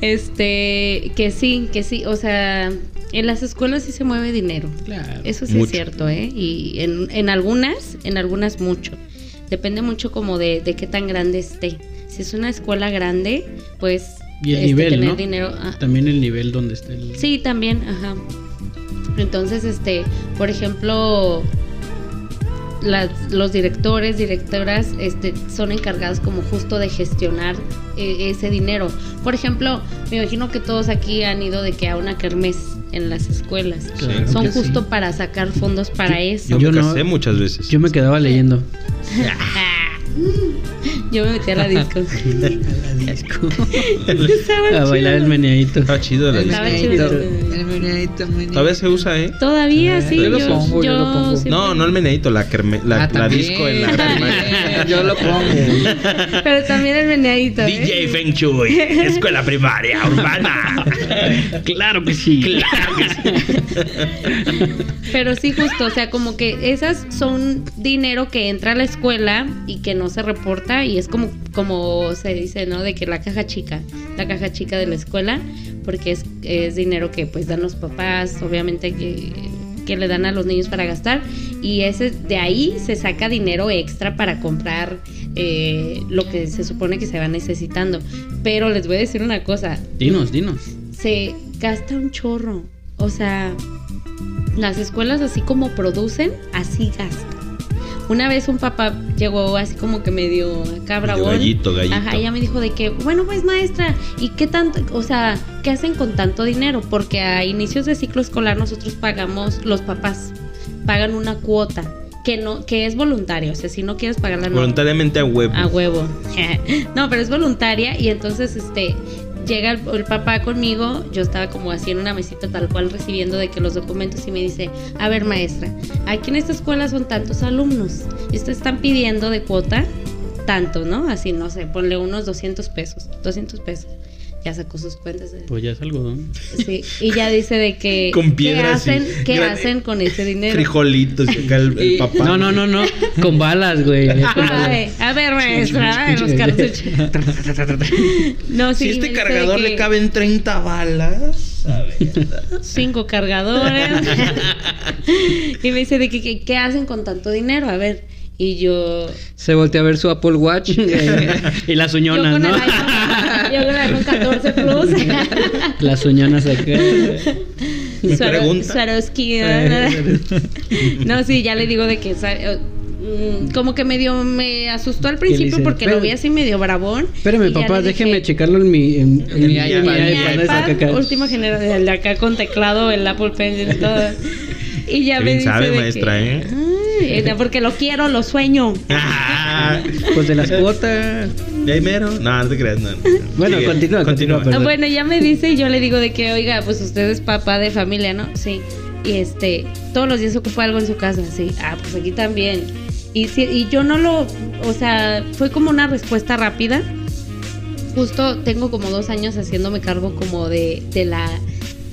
Este, que sí, que sí, o sea, en las escuelas sí se mueve dinero. Claro. Eso sí Mucho. es cierto, ¿eh? Y en, en algunas, en algunas mucho. Depende mucho como de, de qué tan grande esté. Si es una escuela grande, pues Y el este, nivel, tener ¿no? dinero. ah, También el nivel donde está el. Sí, también, ajá. Entonces, este, por ejemplo, las- los directores, directoras, este, son encargados como justo de gestionar eh, ese dinero. Por ejemplo, me imagino que todos aquí han ido de que a una kermés en las escuelas. Claro son sí. justo para sacar fondos para eso. Yo, Yo me no- muchas veces. Yo me quedaba leyendo. [laughs] Yo me metí a la disco. a bailar el meneadito. Estaba chido la Estaba disco. chido. El meneadito, meneadito. Todavía se usa, ¿eh? Todavía sí. yo lo yo, pongo, yo lo pongo. No, no el meneadito, la, kerme- la, Ah, la disco en la primaria. [laughs] Yo lo pongo. Pero también el meneadito. ¿eh? DJ Feng Shui, escuela primaria urbana. [laughs] [laughs] Claro que sí. Claro que sí. [laughs] Pero sí, justo, o sea, como que esas son dinero que entra a la escuela y que no se reporta y es como, como se dice, ¿no? De que la caja chica, la caja chica de la escuela, porque es, es dinero que pues dan los papás, obviamente que, que le dan a los niños para gastar y ese de ahí se saca dinero extra para comprar eh, lo que se supone que se va necesitando. Pero les voy a decir una cosa, Dinos, dinos. Se gasta un chorro. O sea, las escuelas así como producen, así gastan. Una vez un papá llegó así como que medio cabrabón. gallito, gallito. Ajá, ella me dijo de que, bueno, pues maestra, ¿y qué tanto, o sea, qué hacen con tanto dinero? Porque a inicios de ciclo escolar nosotros pagamos, los papás pagan una cuota que no, que es voluntaria, o sea, si no quieres pagarla no. Voluntariamente a huevo. A huevo. [laughs] no, pero es voluntaria y entonces este llega el, papá conmigo, yo estaba como así en una mesita tal cual recibiendo de que los documentos y me dice, a ver maestra, aquí en esta escuela son tantos alumnos y ustedes están pidiendo de cuota tanto, ¿no? Así, no sé, ponle unos 200 pesos, 200 pesos. Ya sacó sus cuentas. De... Pues ya es algodón. Sí, y ya dice de que... [laughs] Con piedras. ¿Qué hacen, ¿qué hacen con ese dinero? Frijolitos y acá el, papá. No, no, no, no. Con balas, güey. Con balas. Ay, a ver, maestra, los cartuchos. [laughs] No, sí, si este cargador que le caben 30 balas. A ver. Cinco cargadores. [laughs] y me dice de que, que- ¿qué hacen con tanto dinero? A ver. Y yo... Se voltea a ver su Apple Watch. y las Yo uñonas, con ¿no? el iPhone, yo con el iPhone 14 Plus. [laughs] las uñonas acá. ¿Me Swaro- pregunta? Swarovski, ¿no? No, sí, ya le digo de que eh, mm, como que medio me asustó al principio porque lo vi así medio bravón. Espérame, papá, déjeme dije, checarlo en mi, en, en mi mi iPad. mi mi última generación, el de acá con teclado, el Apple Pencil y todo. Y ya Qué me dice sabe, de maestra, que, ¿eh? "Ay, no, porque lo quiero, lo sueño. Ah, [laughs] Pues de las [laughs] cuotas. ¿De ahí mero? No, no te creas, no. Bueno, Sigue, continúa, continúa, perdón. bueno, ya me dice y yo le digo de que, oiga, pues usted es papá de familia, ¿no? Sí. Y este, todos los días ocupa algo en su casa, sí. Ah, pues aquí también. Y, sí, y yo no lo, o sea, fue como una respuesta rápida. Justo tengo como dos años haciéndome cargo como de, de la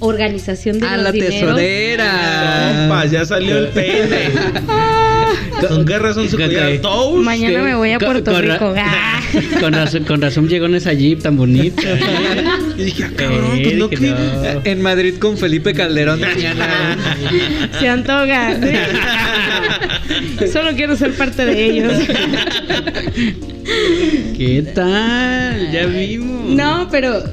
organización de ¡A los la dineros. tesorera! Compa, ya salió el pene. [laughs] ¿Con qué razón se todos? Mañana me voy a Con- Puerto con Rico. Ah. [laughs] Con razón, con razón llegó en esa jeep tan bonita. [laughs] Y dije, ah, cabrón, pues no que. no. En Madrid con Felipe Calderón mañana. Se antoja. ¿sí? Solo quiero ser parte de ellos. ¿Qué tal? Ya vimos. No, pero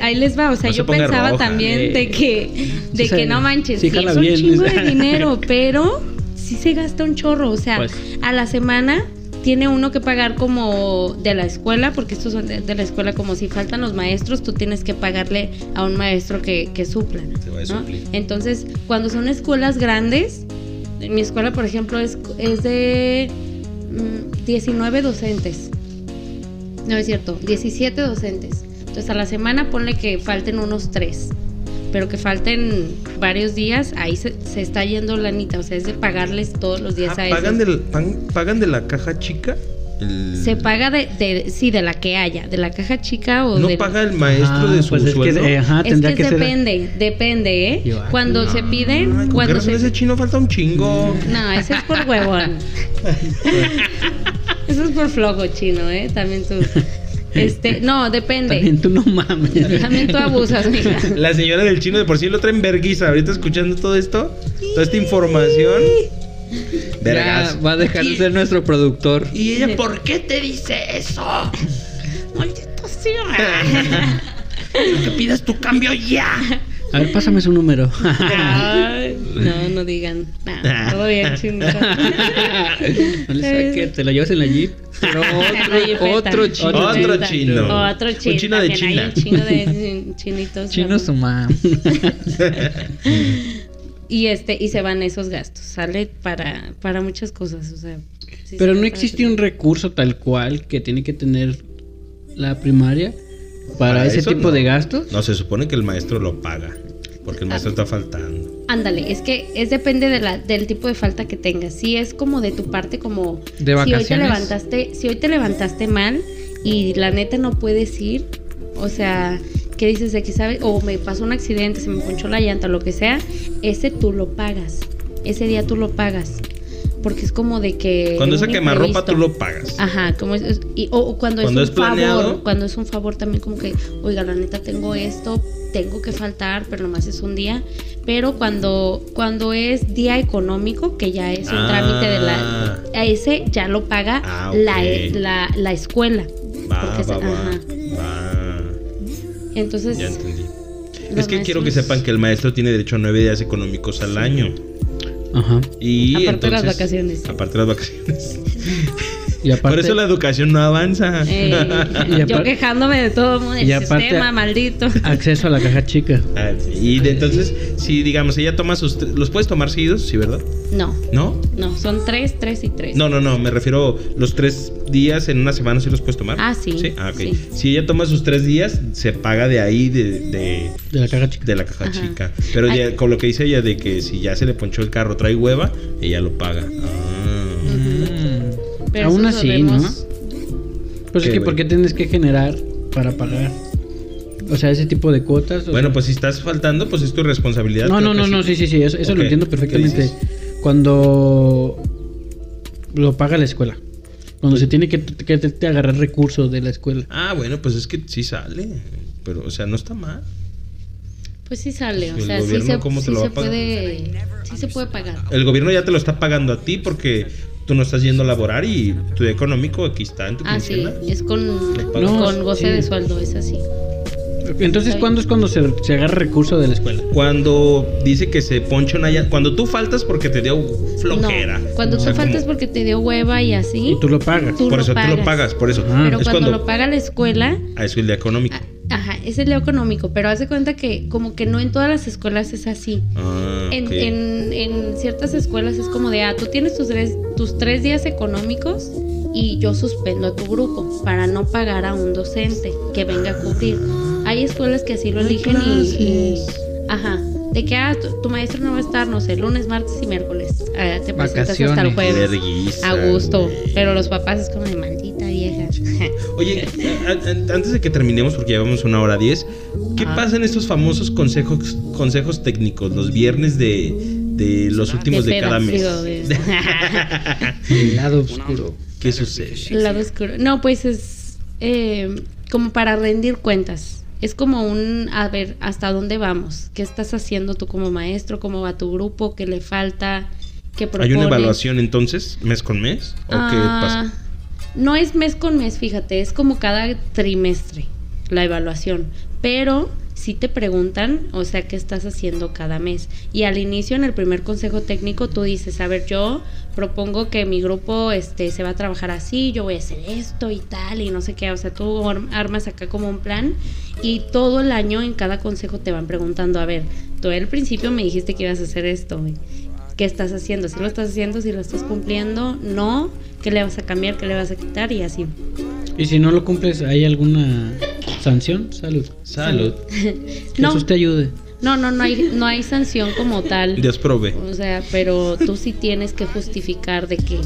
ahí les va. O sea, No yo pensaba roja. también Eh. de que, de Sí que no manches, sí sí, es un bien. chingo de dinero, [laughs] pero sí se gasta un chorro. O sea, Pues. a la semana tiene uno que pagar como de la escuela, porque estos son de, de la escuela, como si faltan los maestros, tú tienes que pagarle a un maestro que, que supla. Se va a ¿no? suplir. Entonces, cuando son escuelas grandes, en mi escuela, por ejemplo, es, es de mm, 19 docentes. No es cierto, 17 docentes. Entonces, a la semana ponle que falten unos 3. Pero que falten varios días, ahí se, se está yendo la anita. O sea, es de pagarles todos los días Ah, a ¿pagan, esos. del, pan- ¿Pagan de la caja chica? El- Se paga de, de, sí, de la que haya, de la caja chica o ¿No de... paga el maestro Ah, de su pues es que, sueldo? eh, ajá, es que, que, ser. depende, depende, ¿eh? Yo, ah, Cuando se piden, Ay, ¿con qué cuando razón se... ese chino falta un chingo? No, ese es por huevón. [laughs] Eso es por flojo chino, ¿eh? También tú. [laughs] Este, no, depende. También tú no mames. También tú abusas, mija. [laughs] La señora del chino de por sí lo traen verguiza. Ahorita escuchando todo esto, toda esta información. Vergas. Ya va a dejar de ser nuestro productor. ¿Y ella por qué te dice eso? Maldito sea. [laughs] Que pidas tu cambio ya. A ver, pásame su número. Ay, no, no digan. Nah, todo bien, chino. no le saques, te lo llevas en la jeep. Pero [laughs] otro, otro chino. Otro chino. Otro chino. Un chino de también hay China. un chino de chinitos. [laughs] Chino su. [laughs] Y este, y se van esos gastos. Sale para, para muchas cosas. O sea. sí Pero se no existe un recurso tal cual que tiene que tener la primaria para, Para ese eso tipo no. de gastos. No, se supone que el maestro lo paga. Porque el maestro está faltando. Ándale, es que es depende de la, del tipo de falta que tengas. Si es como de tu parte, como De si hoy te levantaste, si hoy te levantaste mal y la neta no puedes ir, o sea, ¿qué dices de que sabes? O me pasó un accidente, se me ponchó la llanta, lo que sea, ese tú lo pagas. Ese día tú lo pagas. Porque es como de que. Cuando un esa quemarropa tú lo pagas. Ajá, como es, es- y, o, o cuando, Cuando es es un favor, cuando es un favor también como que, oiga, la neta tengo esto, tengo que faltar, pero nomás es un día. Pero cuando, cuando es día económico, que ya es un Ah. trámite de la, a ese ya lo paga Ah, la, la, la escuela. Va, Porque va, va. ajá. Va. Entonces, Ya entendí. Es que quiero que sepan que el maestro tiene derecho a nueve días económicos al año. Ajá. Y Aparte de las entonces- vacaciones. Aparte de las vacaciones. Y aparte, Por eso la educación no avanza. Eh, Y yo quejándome de todo mundo, y el aparte- sistema maldito. acceso a la caja chica. Ah, sí. Y de entonces, si digamos, ella toma sus... ¿Los puedes tomar seguidos? Sí, ¿verdad? No, ¿No? no, son tres, tres y tres. No, no, no, me refiero los tres días en una semana, ¿sí los puedes tomar? Ah, sí, Sí, ah, ok. sí. Si ella toma sus tres días, se paga de ahí, de, de, De la caja chica. de la caja Ajá. chica. Pero Ay. ya, con lo que dice ella de que si ya se le ponchó el carro, trae hueva, ella lo paga. Ah. Pero Aún así, ¿no? Pues ¿Qué, es que? ¿por qué tienes que generar para pagar? O sea, ese tipo de cuotas. o Bueno, sea- pues si estás faltando, pues es tu responsabilidad. No, no, que no, no, sí, sí, sí, eso, lo entiendo ¿qué perfectamente. Cuando lo paga la escuela. Cuando se tiene que, que te- te agarrar recursos de la escuela. Ah, bueno, pues es que sí sale. Pero, o sea, no está mal. Pues sí sale, o Pues el sea, sí gobierno, se, ¿cómo te sí lo va se puede, sí se puede pagar. El gobierno ya te lo está pagando a ti porque tú no estás yendo a laborar y tu día económico aquí está en tu Ah, sí, es con, No, con goce sí. de sueldo, es así. Entonces, ¿cuándo es cuando se, se agarra recurso de la escuela? Cuando dice que se poncha una llanta. Cuando tú faltas porque te dio flojera. No, cuando O tú sea, faltas como- porque te dio hueva y así, Y tú lo pagas. Tú Por lo eso tú lo pagas. pagas, por eso. Ah. pero es cuando, cuando. lo paga la escuela, Ah, eso es el día económico. ah, ajá, es el día económico, pero haz de cuenta que como que no en todas las escuelas es así. Ah, En, en- en ciertas escuelas es como de, ah, tú tienes tus tres, tus tres días económicos y yo suspendo a tu grupo para no pagar a un docente que venga a cubrir. Hay escuelas que así lo eligen y, y- ajá, de que, ah, tu, tu maestro no va a estar, no sé, lunes, martes y miércoles. Ah, te presentas hasta el Vacaciones. jueves. A gusto. Pero los papás es como de vieja. Oye, antes de que terminemos, porque llevamos una hora diez, ¿qué Ajá. pasa en estos famosos consejos, consejos técnicos, los viernes de, de los últimos de, De cada mes? [laughs] El lado oscuro. ¿Qué sucede? El lado oscuro. No, pues es eh, como para rendir cuentas. Es como un, a ver, ¿hasta dónde vamos? ¿Qué estás haciendo tú como maestro? ¿Cómo va tu grupo? ¿Qué le falta? ¿Qué ¿Hay una evaluación entonces, mes con mes? ¿O qué Ah, pasa? No es mes con mes, fíjate, es como cada trimestre la evaluación. Pero sí te preguntan, o sea, qué estás haciendo cada mes. Y al inicio, en el primer consejo técnico, tú dices, a ver, yo propongo que mi grupo este, se va a trabajar así, yo voy a hacer esto y tal, y no sé qué. O sea, tú arm- armas acá como un plan y todo el año en cada consejo te van preguntando, a ver, tú al principio me dijiste que ibas a hacer esto. ¿Qué estás haciendo? ¿Si lo estás haciendo? ¿Si lo estás cumpliendo? ¿No? ¿Qué le vas a cambiar? ¿Qué le vas a quitar? Y así. Y si no lo cumples, ¿hay alguna sanción? Salud. Salud. Que No. Jesús te ayude. No, no, no hay, no hay sanción como tal. Dios provee. O sea, pero tú sí tienes que justificar de que,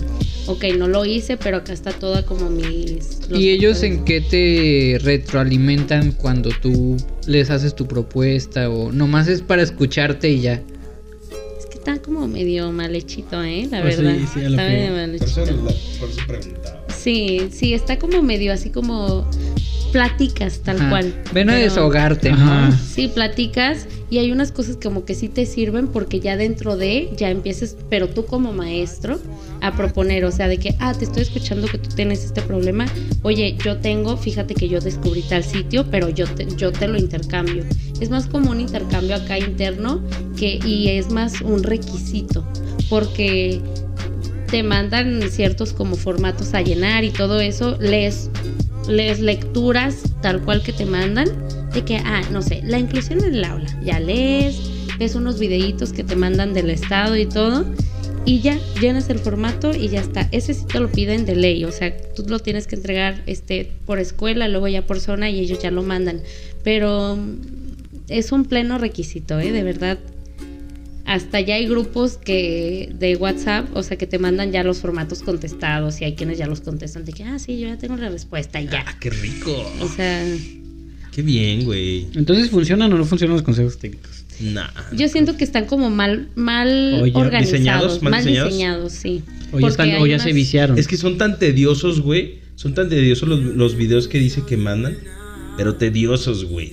ok, no lo hice, pero acá está toda como mis... ¿Y ellos en qué te retroalimentan cuando tú les haces tu propuesta o nomás es para escucharte y ya? Está como medio mal hechito, ¿eh? La Pues sí, verdad. sí, a lo está que- medio mal Por eso, hechito. la- por eso preguntaba. Sí, sí, está como medio así como platicas tal Ajá. cual. Ven a pero- desahogarte, Ajá. ¿no? Sí, platicas y hay unas cosas como que sí te sirven porque ya dentro de, ya empieces, pero tú como maestro, a proponer, o sea, de que, ah, te estoy escuchando que tú tienes este problema, oye, yo tengo, fíjate que yo descubrí tal sitio, pero yo te, yo te lo intercambio. Es más como un intercambio acá interno que, y es más un requisito, porque te mandan ciertos como formatos a llenar y todo eso, lees, lees lecturas tal cual que te mandan, de que, ah, no sé, la inclusión en el aula, ya lees, ves unos videitos que te mandan del estado y todo, y ya llenas el formato y ya está. Ese sí te lo piden de ley, o sea, tú lo tienes que entregar este por escuela, luego ya por zona y ellos ya lo mandan, pero mm, es un pleno requisito, ¿eh? De verdad. Hasta ya hay grupos que de WhatsApp, o sea, que te mandan ya los formatos contestados y hay quienes ya los contestan de que, ah, sí, yo ya tengo la respuesta y ya. Ah, qué rico. O sea, Qué bien, güey. Entonces, ¿funcionan o no funcionan los consejos técnicos? Nah. yo siento que están como mal, mal organizados, diseñados, mal mal diseñados. diseñados, sí. O ya, están, o se viciaron. Es que son tan tediosos, güey. Son tan tediosos los, los videos que dice que mandan. Pero tediosos, güey.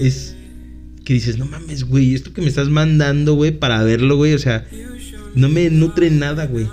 Es que dices, no mames, güey. Esto que me estás mandando, güey, para verlo, güey. O sea, no me nutre nada, güey.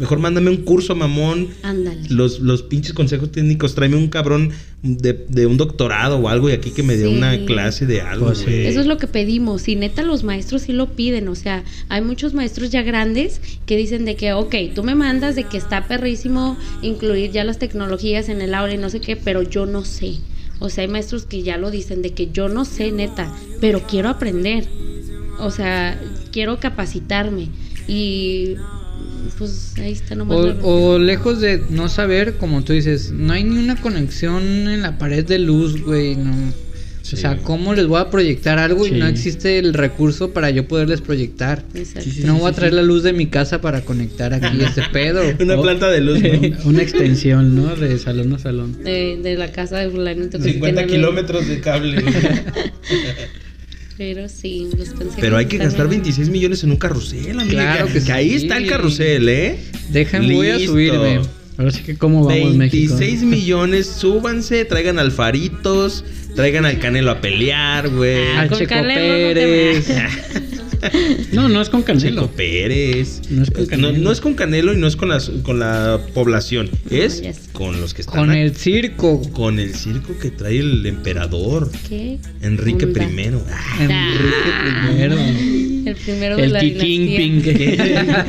Mejor mándame un curso, mamón. Ándale. Los, los pinches consejos técnicos, tráeme un cabrón de, de un doctorado o algo y aquí que me dé Sí. una clase de algo, Pues sí. Eso es lo que pedimos. Y neta, los maestros sí lo piden. O sea, hay muchos maestros ya grandes que dicen de que, ok, tú me mandas de que está perrísimo incluir ya las tecnologías en el aula y no sé qué, pero yo no sé. O sea, hay maestros que ya lo dicen de que yo no sé, neta, pero quiero aprender. O sea, quiero capacitarme. Y pues ahí está nomás. O, o lejos de no saber, como tú dices, no hay ni una conexión en la pared de luz, güey. No. Sí. O sea, ¿cómo les voy a proyectar algo y Sí. no existe el recurso para yo poderles proyectar? Exacto. no voy a traer la luz de mi casa para conectar aquí [laughs] este pedo. Una Oh. planta de luz, ¿no? [laughs] Una extensión, ¿no? De salón a salón. De, de la casa de fulanito. que 50 tiene- kilómetros de cable. [laughs] Pero sí, los consejos Pero hay que gastar ahí. 26 millones en un carrusel, amiga. Claro que ahí sí. está el carrusel, ¿eh? Dejen, voy a subirme. Ahora sí que cómo vamos, México. 26 millones, súbanse, traigan alfaritos, traigan al Canelo a pelear, güey. Ah, Al con Checo Canelo Pérez. No, [laughs] [laughs] no es con Checo Canelo. Pérez. No es con no, Canelo. no es con Canelo y no es con, las, con la población. Es ya sé. con los que están Con aquí. el circo. con el circo que trae el emperador ¿Qué? Enrique Onda. I. Ah, Enrique primero. El primero de El la dinastía.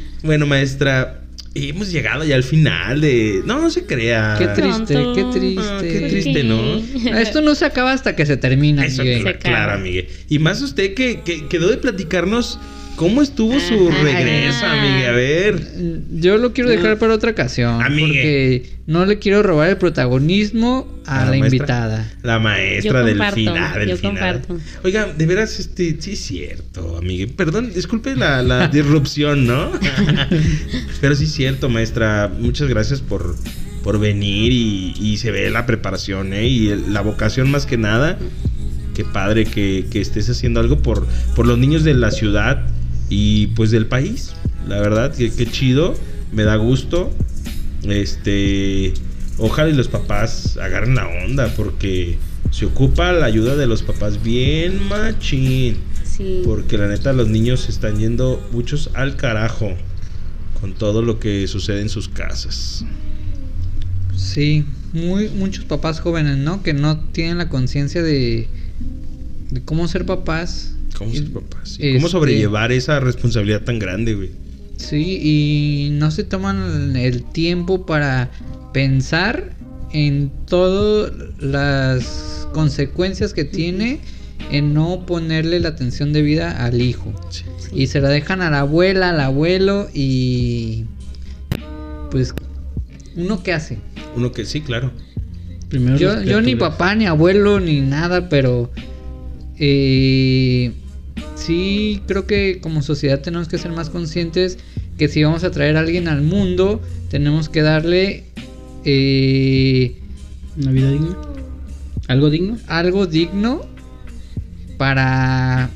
[laughs] bueno, maestra, hemos llegado ya al final de. No, no se crea. Qué triste, Tonto. qué triste. Ah, qué triste, ¿no? Esto no se acaba hasta que se termina, Eso, Miguel. claro, acaba. amigue. Y más usted que, que quedó de platicarnos cómo estuvo su regreso, amigue. A ver. Yo lo quiero dejar para otra ocasión. Amigue. Porque no le quiero robar el protagonismo a, A la la, maestra. invitada. La maestra Yo del comparto, final. Del yo final. comparto. Oiga, de veras, este, sí es cierto, amigue. Perdón, disculpe la, la [laughs] disrupción, ¿no? Pero sí es cierto, maestra. Muchas gracias por, por venir y, y se ve la preparación, ¿eh? Y el- la vocación más que nada. Qué padre que, que estés haciendo algo por, por los niños de la ciudad y pues del país. La verdad, que qué chido. Me da gusto. Este. Ojalá y los papás agarren la onda porque se ocupa la ayuda de los papás bien machín. Sí. Porque la neta los niños se están yendo muchos al carajo con todo lo que sucede en sus casas. Sí, muy, muchos papás jóvenes, ¿no? Que no tienen la conciencia de, de cómo ser papás. ¿Cómo ser papás? ¿Y ¿Cómo este- sobrellevar esa responsabilidad tan grande, güey? Sí, y no se toman el tiempo para pensar en todas las consecuencias que tiene en no ponerle la atención debida al hijo. Sí. Y se la dejan a la abuela, al abuelo y pues uno qué hace. Uno que sí, claro. Primero Yo, yo ni papá, ni abuelo, ni nada, pero eh, sí creo que como sociedad tenemos que ser más conscientes que si vamos a traer a alguien al mundo, tenemos que darle eh, ¿Una vida digna? ¿Algo digno? algo digno para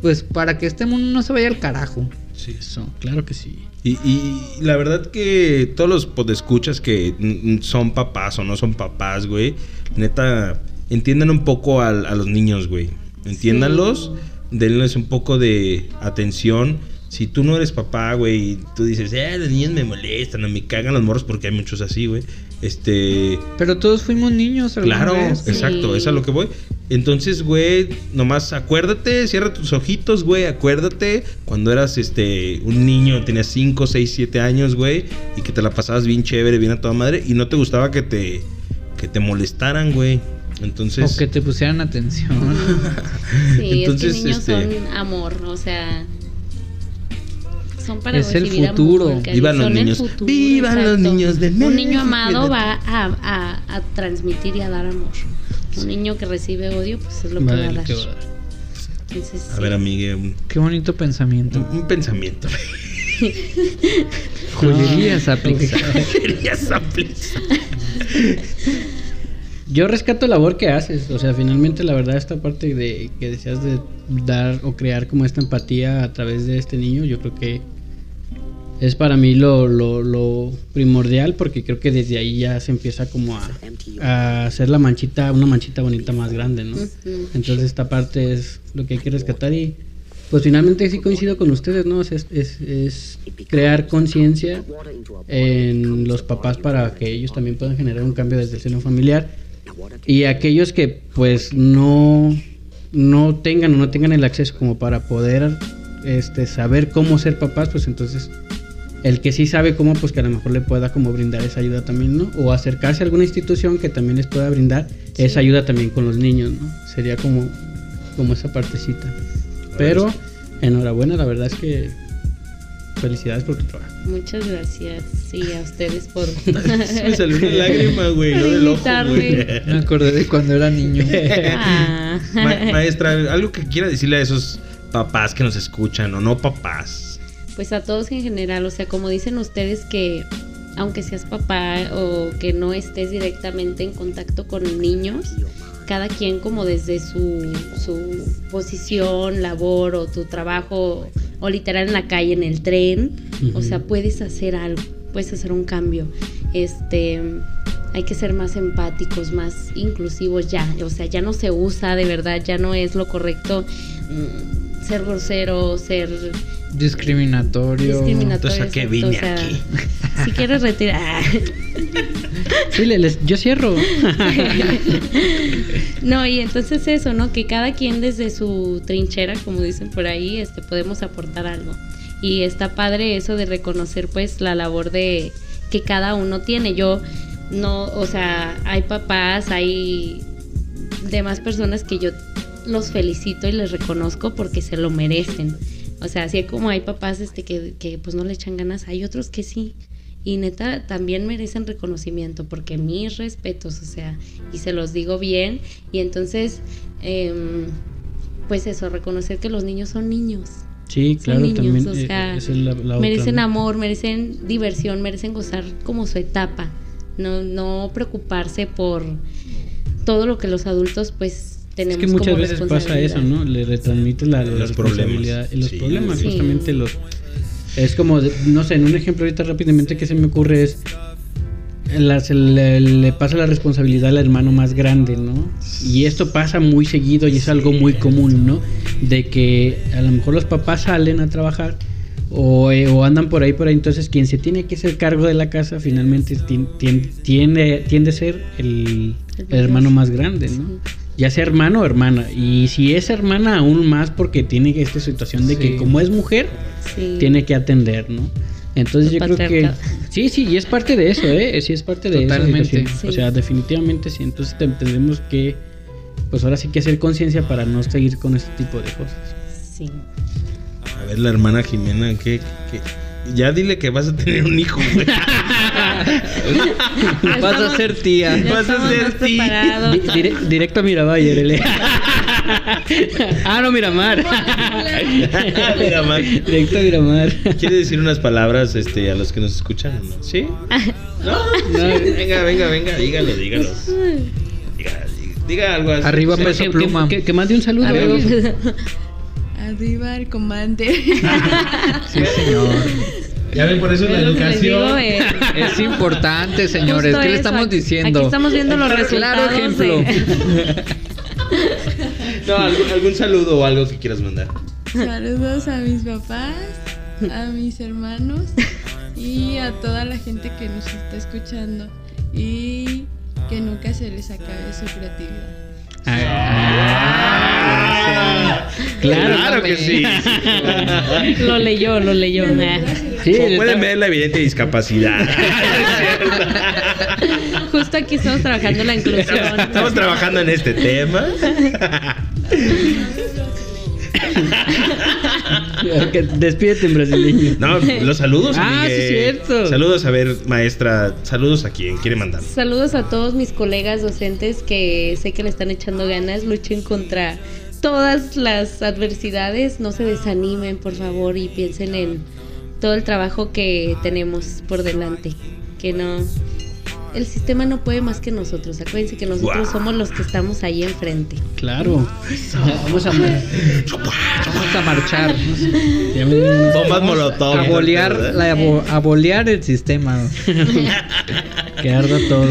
pues para que este mundo no se vaya al carajo. Sí. Eso, claro que sí. Y, y la verdad que todos los podescuchas que son papás o no son papás, güey, neta, entiendan un poco a, los niños, güey. Entiéndanlos, denles un poco de atención. Si tú no eres papá, güey, y tú dices, eh, los niños me molestan o me cagan los morros porque hay muchos así, güey. Este, Pero todos fuimos niños alguna Claro, vez. exacto, Sí. es a lo que voy. Entonces, güey, nomás acuérdate, cierra tus ojitos, güey, acuérdate cuando eras este un niño, tenías 5, 6, 7 años, güey, y que te la pasabas bien chévere, bien a toda madre, y no te gustaba que te, que te molestaran, güey. Entonces, O que te pusieran atención. [laughs] Sí, Entonces, es que niños este- son amor, o sea, son para Es el futuro. amor, Vivan los niños. futuro, Vivan los exacto. niños de Un niño amado va a, a- a transmitir y a dar amor. Un niño que recibe odio, pues es lo que va a dar. va. Entonces, a sí. ver, amigue, un, Qué bonito pensamiento. un- un pensamiento. [laughs] [laughs] Joyerías aplica. Querías aplicar. Yo rescato la labor que haces, o sea, finalmente la verdad esta parte de que deseas de dar o crear como esta empatía a través de este niño, yo creo que es para mí lo, lo, lo primordial porque creo que desde ahí ya se empieza como a, a hacer la manchita, una manchita bonita más grande, ¿no? Entonces esta parte es lo que hay que rescatar y pues finalmente sí coincido con ustedes, ¿no? Es, es, es crear conciencia en los papás para que ellos también puedan generar un cambio desde el seno familiar. Y aquellos que pues no, no tengan o no tengan el acceso como para poder este, saber cómo ser papás, pues entonces el que sí sabe cómo, pues que a lo mejor le pueda como brindar esa ayuda también, ¿no? O acercarse a alguna institución que también les pueda brindar esa ayuda también con los niños, ¿no? Sería como, como esa partecita. Pero enhorabuena, la verdad es que felicidades por tu trabajo. Muchas gracias. Sí, a ustedes por. [laughs] Me salió una lágrima, güey, no del ojo, güey. Me acordé de cuando era niño. [laughs] Ah. Ma- maestra, algo que quiera decirle a esos papás que nos escuchan o no papás. Pues a todos en general, o sea, como dicen ustedes que aunque seas papá o que no estés directamente en contacto con niños, cada quien como desde su, su posición, labor o tu trabajo o literal en la calle, en el tren, o sea, puedes hacer algo, puedes hacer un cambio. Este, hay que ser más empáticos, más inclusivos ya, o sea, ya no se usa de verdad, ya no es lo correcto mm, ser grosero, ser Discriminatorio. discriminatorio. Entonces, ¿a qué vine o sea, aquí? Si quieres retirar. Sí, le- les- yo cierro. No, y entonces eso, ¿no? Que cada quien desde su trinchera, como dicen por ahí, este, podemos aportar algo. Y está padre eso de reconocer pues la labor de que cada uno tiene. Yo no, o sea, hay papás, hay demás personas que yo los felicito y les reconozco porque se lo merecen. O sea, así como hay papás este que, que pues no le echan ganas, hay otros que sí. Y neta, también merecen reconocimiento, porque mis respetos, o sea, y se los digo bien. Y entonces, em, pues eso, reconocer que los niños son niños. Sí, claro, niños, también. o eh, sea, esa es la- la otra, merecen amor, merecen diversión, merecen gozar como su etapa. No, no preocuparse por todo lo que los adultos pues Es que muchas como veces pasa eso. ¿no? Le retransmites la, la Los responsabilidad problemas. y los Sí. problemas, Sí. justamente los... Es como, de- no sé, en un ejemplo ahorita rápidamente que se me ocurre es... la- se le, le pasa la responsabilidad al hermano más grande, ¿no? Y esto pasa muy seguido y es algo muy común, ¿no? De que a lo mejor los papás salen a trabajar o, eh, o andan por ahí, por ahí, entonces quien se tiene que hacer cargo de la casa finalmente tien- tien- tiende, tiende a ser el, hermano más grande, ¿no? Ya sea hermano o hermana. Y si es hermana, aún más porque tiene esta situación de Sí. que como es mujer, Sí. tiene que atender, ¿no? Entonces yo creo que... Sí, sí, y es parte de eso, ¿eh? Sí, es parte de Totalmente. esa situación. Sí. O sea, definitivamente sí. Entonces te- tendremos que, pues ahora sí que hacer conciencia para no seguir con este tipo de cosas. Sí. A ver, la hermana Jimena, ¿qué, qué? Ya dile que vas a tener un hijo, güey. [laughs] [laughs] Vas a ser tía. Ya Vas a ser. Di- dire- directo a Miravalle, Lele. [laughs] ah, no, Miramar. Miramar. directo a Miramar. ¿Quiere decir unas palabras este, a los que nos escuchan no? ¿Sí? [laughs] ¿No? Sí, Venga, venga, venga, dígalo, dígalo. Diga, diga algo así. Arriba, peso que, pluma. que- que mande un saludo. Arriba el comandante. Sí, señor. Ya ven, por eso la digo, educación. eh, [laughs] Es importante, señores. justo ¿Qué le eso, estamos aquí- diciendo? Aquí estamos viendo los Claro resultados. ejemplo. de- [laughs] No, algún, algún saludo o algo que quieras mandar. Saludos a mis papás, a mis hermanos y a toda la gente que nos está escuchando. Y que nunca se les acabe su creatividad. Ah, Claro, claro. que sí. [laughs] Lo leyó, lo leyó. Sí, Como está- pueden ver la evidente discapacidad. [laughs] Justo aquí estamos trabajando la inclusión. [laughs] Estamos trabajando en este tema. Despídete en brasileño. No, los saludos. Ah, sí es cierto. Saludos a ver, maestra. Saludos a quien quiere mandar. Saludos a todos mis colegas docentes que sé que le están echando ganas, luchen contra todas las adversidades, no se desanimen por favor y piensen en todo el trabajo que tenemos por delante, que no el sistema no puede más que nosotros, acuérdense que nosotros somos los que estamos ahí enfrente. Claro. Vamos a. Vamos a marchar. [laughs] Bombas molotov. A bolear, la- a bolear el sistema. [laughs] Que arda todo.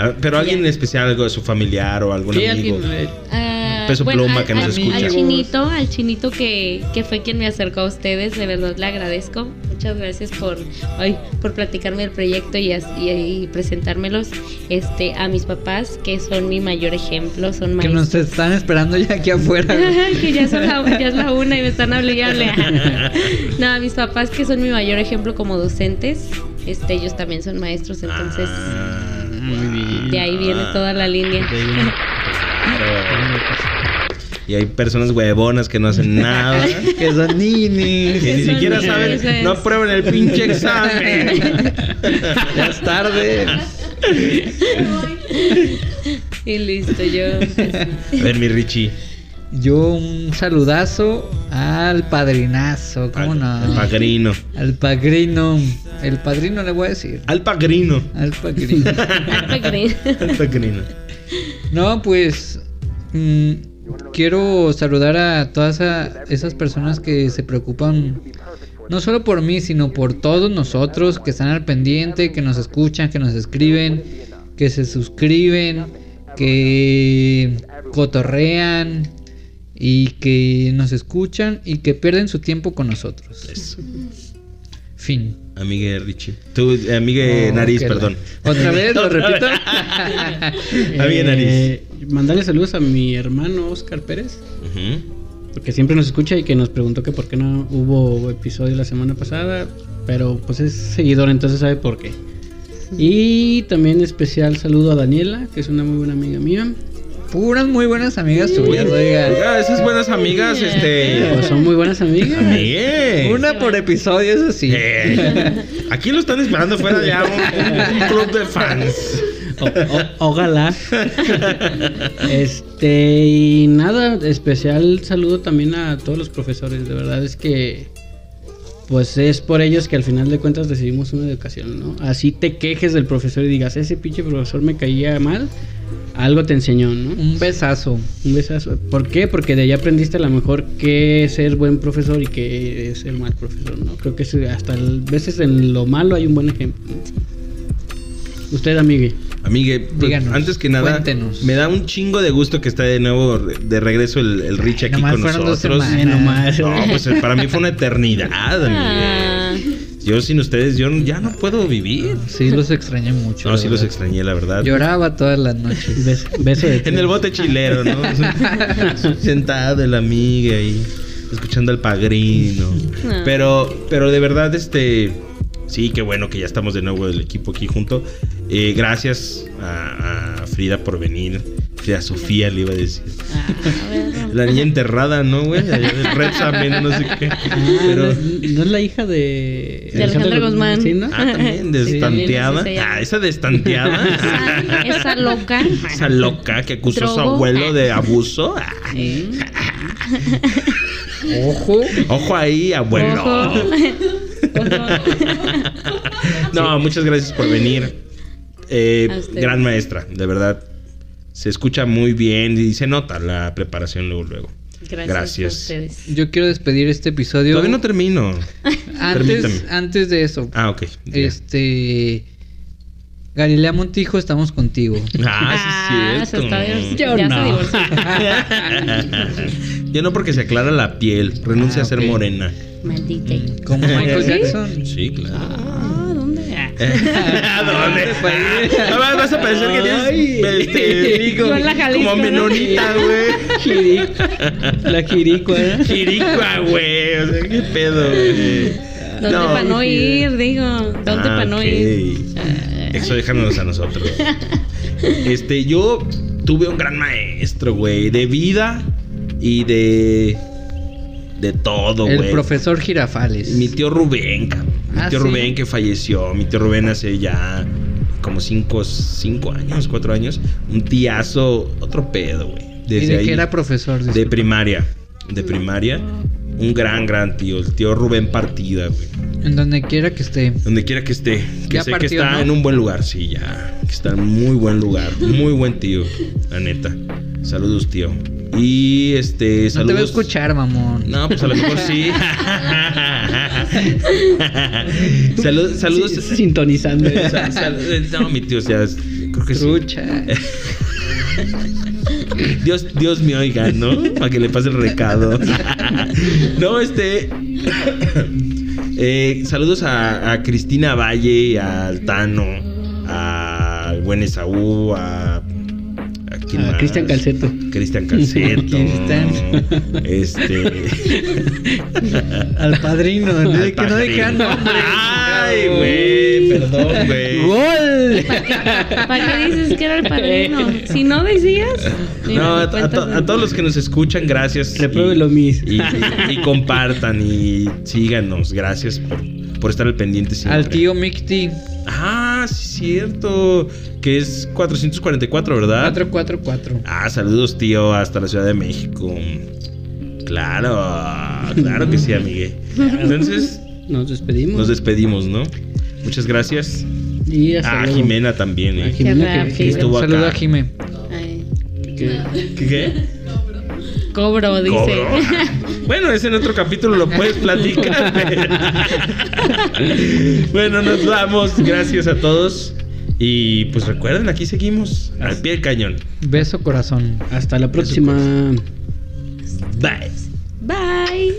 So. A ver, Pero alguien en especial, algo de su familiar o algún Sí, amigo. alguien. Ah, Ah, peso bueno, pluma al- que nos al- escucha. Al chinito, al chinito que, que fue quien me acercó a ustedes, de verdad le agradezco. Muchas gracias por, ay, por platicarme del proyecto y, as- y- y presentármelos. Este, a mis papás, que son mi mayor ejemplo, son Que nos maestros. están esperando ya aquí afuera. [laughs] que ya, son la, ya es la una y me están obligando. no, a mis papás que son mi mayor ejemplo como docentes, este, ellos también son maestros, entonces Ah, Muy bien. de ahí viene toda la línea. Y hay personas huevonas que no hacen [laughs] nada. que son ninis. Que ni siquiera saben, es. no aprueban el pinche [laughs] examen. ya es tarde. Y listo, yo. A ver, mi Richie. Yo un saludazo al padrinazo, ¿cómo Al- no? al padrino. Al padrino. El padrino le voy a decir. Al pagrino. Al padrino. [laughs] Al pagrino. No, pues mm, quiero saludar a todas esa- esas personas que se preocupan no solo por mí, sino por todos nosotros que están al pendiente, que nos escuchan, que nos escriben, que se suscriben, que cotorrean y que nos escuchan y que pierden su tiempo con nosotros. Eso. Fin. Amigue Richie. Tú, eh, amigue Oh, Nariz, la- perdón. ¿Otra [laughs] vez? ¿Lo repito? [laughs] Amigue Nariz. Eh, mandarle saludos a mi hermano Oscar Pérez, Ujú. porque siempre nos escucha y que nos preguntó que por qué no hubo episodio la semana pasada, pero pues es seguidor, entonces sabe por qué. Y también especial saludo a Daniela, que es una muy buena amiga mía. Puras muy buenas amigas tuyas, oiga. Oiga, esas buenas amigas, Pues este. son muy buenas amigas. Una por episodio, eso sí. Eh, aquí lo están esperando fuera ya un, un club de fans. O- o- ojalá. Este, y nada, especial saludo también a todos los profesores. De verdad es que, pues es por ellos que al final de cuentas recibimos una educación, ¿no? Así te quejes del profesor y digas, ese pinche profesor me caía mal, algo te enseñó, ¿no? Un besazo. Un besazo. ¿Por qué? Porque de ahí aprendiste a lo mejor qué es ser buen profesor y qué es ser mal profesor, ¿no? Creo que hasta el- veces en lo malo hay un buen ejemplo. Usted, amigue. Amigue, pues, Díganos, antes que nada, cuéntenos. me da un chingo de gusto que está de nuevo de regreso el, el Rich aquí nomás con dos nosotros. semanas. Ay, nomás. No, pues para mí fue una eternidad, Ah, amigue. Yo sin ustedes, yo ya no puedo vivir. Sí, los extrañé mucho. No, la sí los extrañé, la verdad. Lloraba todas las noches. Bes- beso de [laughs] En el bote chilero, ¿no? [laughs] Sentado el amiga ahí, escuchando al pagrino. Ah. Pero, pero de verdad, este. Sí, qué bueno que ya estamos de nuevo el equipo aquí junto. Eh, gracias a, a Frida por venir. Frida Sofía le iba a decir. ah, a La niña enterrada, ¿no, güey? Allá del Repsamen, no sé qué. Ah, Pero. ¿no, es- la hija de... De Alejandra Guzmán. Sí, ¿no? Ah, también, destanteada. Sí, Ah, esa destanteada. [laughs] Esa, esa loca. Esa loca que acusó a su abuelo de abuso. Ah, Ojo. Ojo ahí, abuelo. Ojo. [laughs] No, muchas gracias por venir. Eh, A gran maestra, de verdad. Se escucha muy bien y se nota la preparación luego, luego. Gracias, Gracias. a ustedes. Yo quiero despedir este episodio. Todavía no termino. [laughs] antes, antes de eso. Ah, ok. Este. Galilea Montijo, estamos contigo. [laughs] Ah, sí, se es está cierto. divorciando. [laughs] Ya no. se divorció. Yo no porque se aclara la piel, renuncia Ah, a ser morena. Maldita. Como Michael. Jackson. Sí, claro. Ah. Ah. ¿A [laughs] dónde? No, vas- vas a parecer que tienes este, Yo en la Jalisco, como ¿no? menonita, güey. La Jiricua, ¿eh? Jiricua, güey. O sea, qué pedo, güey. ¿Dónde No. para no ir? Digo, ¿dónde Ah, para no ir? Eso déjanos a nosotros. [laughs] Este, yo tuve un gran maestro, güey, de vida y de de todo, El güey. profesor Girafales. Mi tío Rubén, cabrón. Mi Ah, tío ¿sí? Rubén que falleció. Mi tío Rubén hace ya como cinco, cinco años, cuatro años. Un tiazo, otro pedo, güey. ¿Y Desde de ahí. qué era profesor? De primaria. De primaria. Un gran, gran tío. El tío Rubén Partida, güey. En donde quiera que esté. Donde quiera que esté. Que Ya sé que está ¿no? en un buen lugar, sí, ya. Que está en muy buen lugar. Muy buen tío, la neta. Saludos, tío. Y este, No saludos. te voy a escuchar, mamón. No, pues a lo mejor sí. [laughs] Salud- saludos. Sí, sintonizando. [laughs] Sal- sal- no, mi tío, o sea, creo que sí. Trucha. [laughs] Dios, Dios me oiga, ¿no? Para que le pase el recado. no, este. [coughs] eh, saludos a, a Cristina Valle, al Tano, al buen Esaú, a. ¿a quién A más? Cristian Calceto. Cristian Calceto. [laughs] Cristian. este. Al padrino, al que no dejan nombre. Ay, güey, perdón, güey. ¡Gol! ¿Para qué dices que era el padrino? Si no decías. No, a, me a cuentas to- a todos los que nos escuchan, gracias. Repruébelo, Y- mis. Y, y- y compartan y síganos. Gracias por, por estar al pendiente siempre. Al tío Micti Ah, sí, cierto. Que es 444, ¿verdad? 444. Ah, saludos, tío, hasta la Ciudad de México. Claro, claro que sí, amigue. Entonces, Nos despedimos. nos despedimos, ¿no? Muchas gracias. y hasta Ah, luego. Jimena también, A ¿eh? Jimena que- Estuvo Un saludo acá. a Jime. Ay, que- ¿Qué? qué? Cobro, dice. Cobro. [laughs] Bueno, ese en otro capítulo lo puedes platicar. [laughs] bueno, nos vamos. Gracias a todos. Y pues recuerden, aquí seguimos al pie del cañón. Beso corazón. hasta la próxima. Bye. Bye.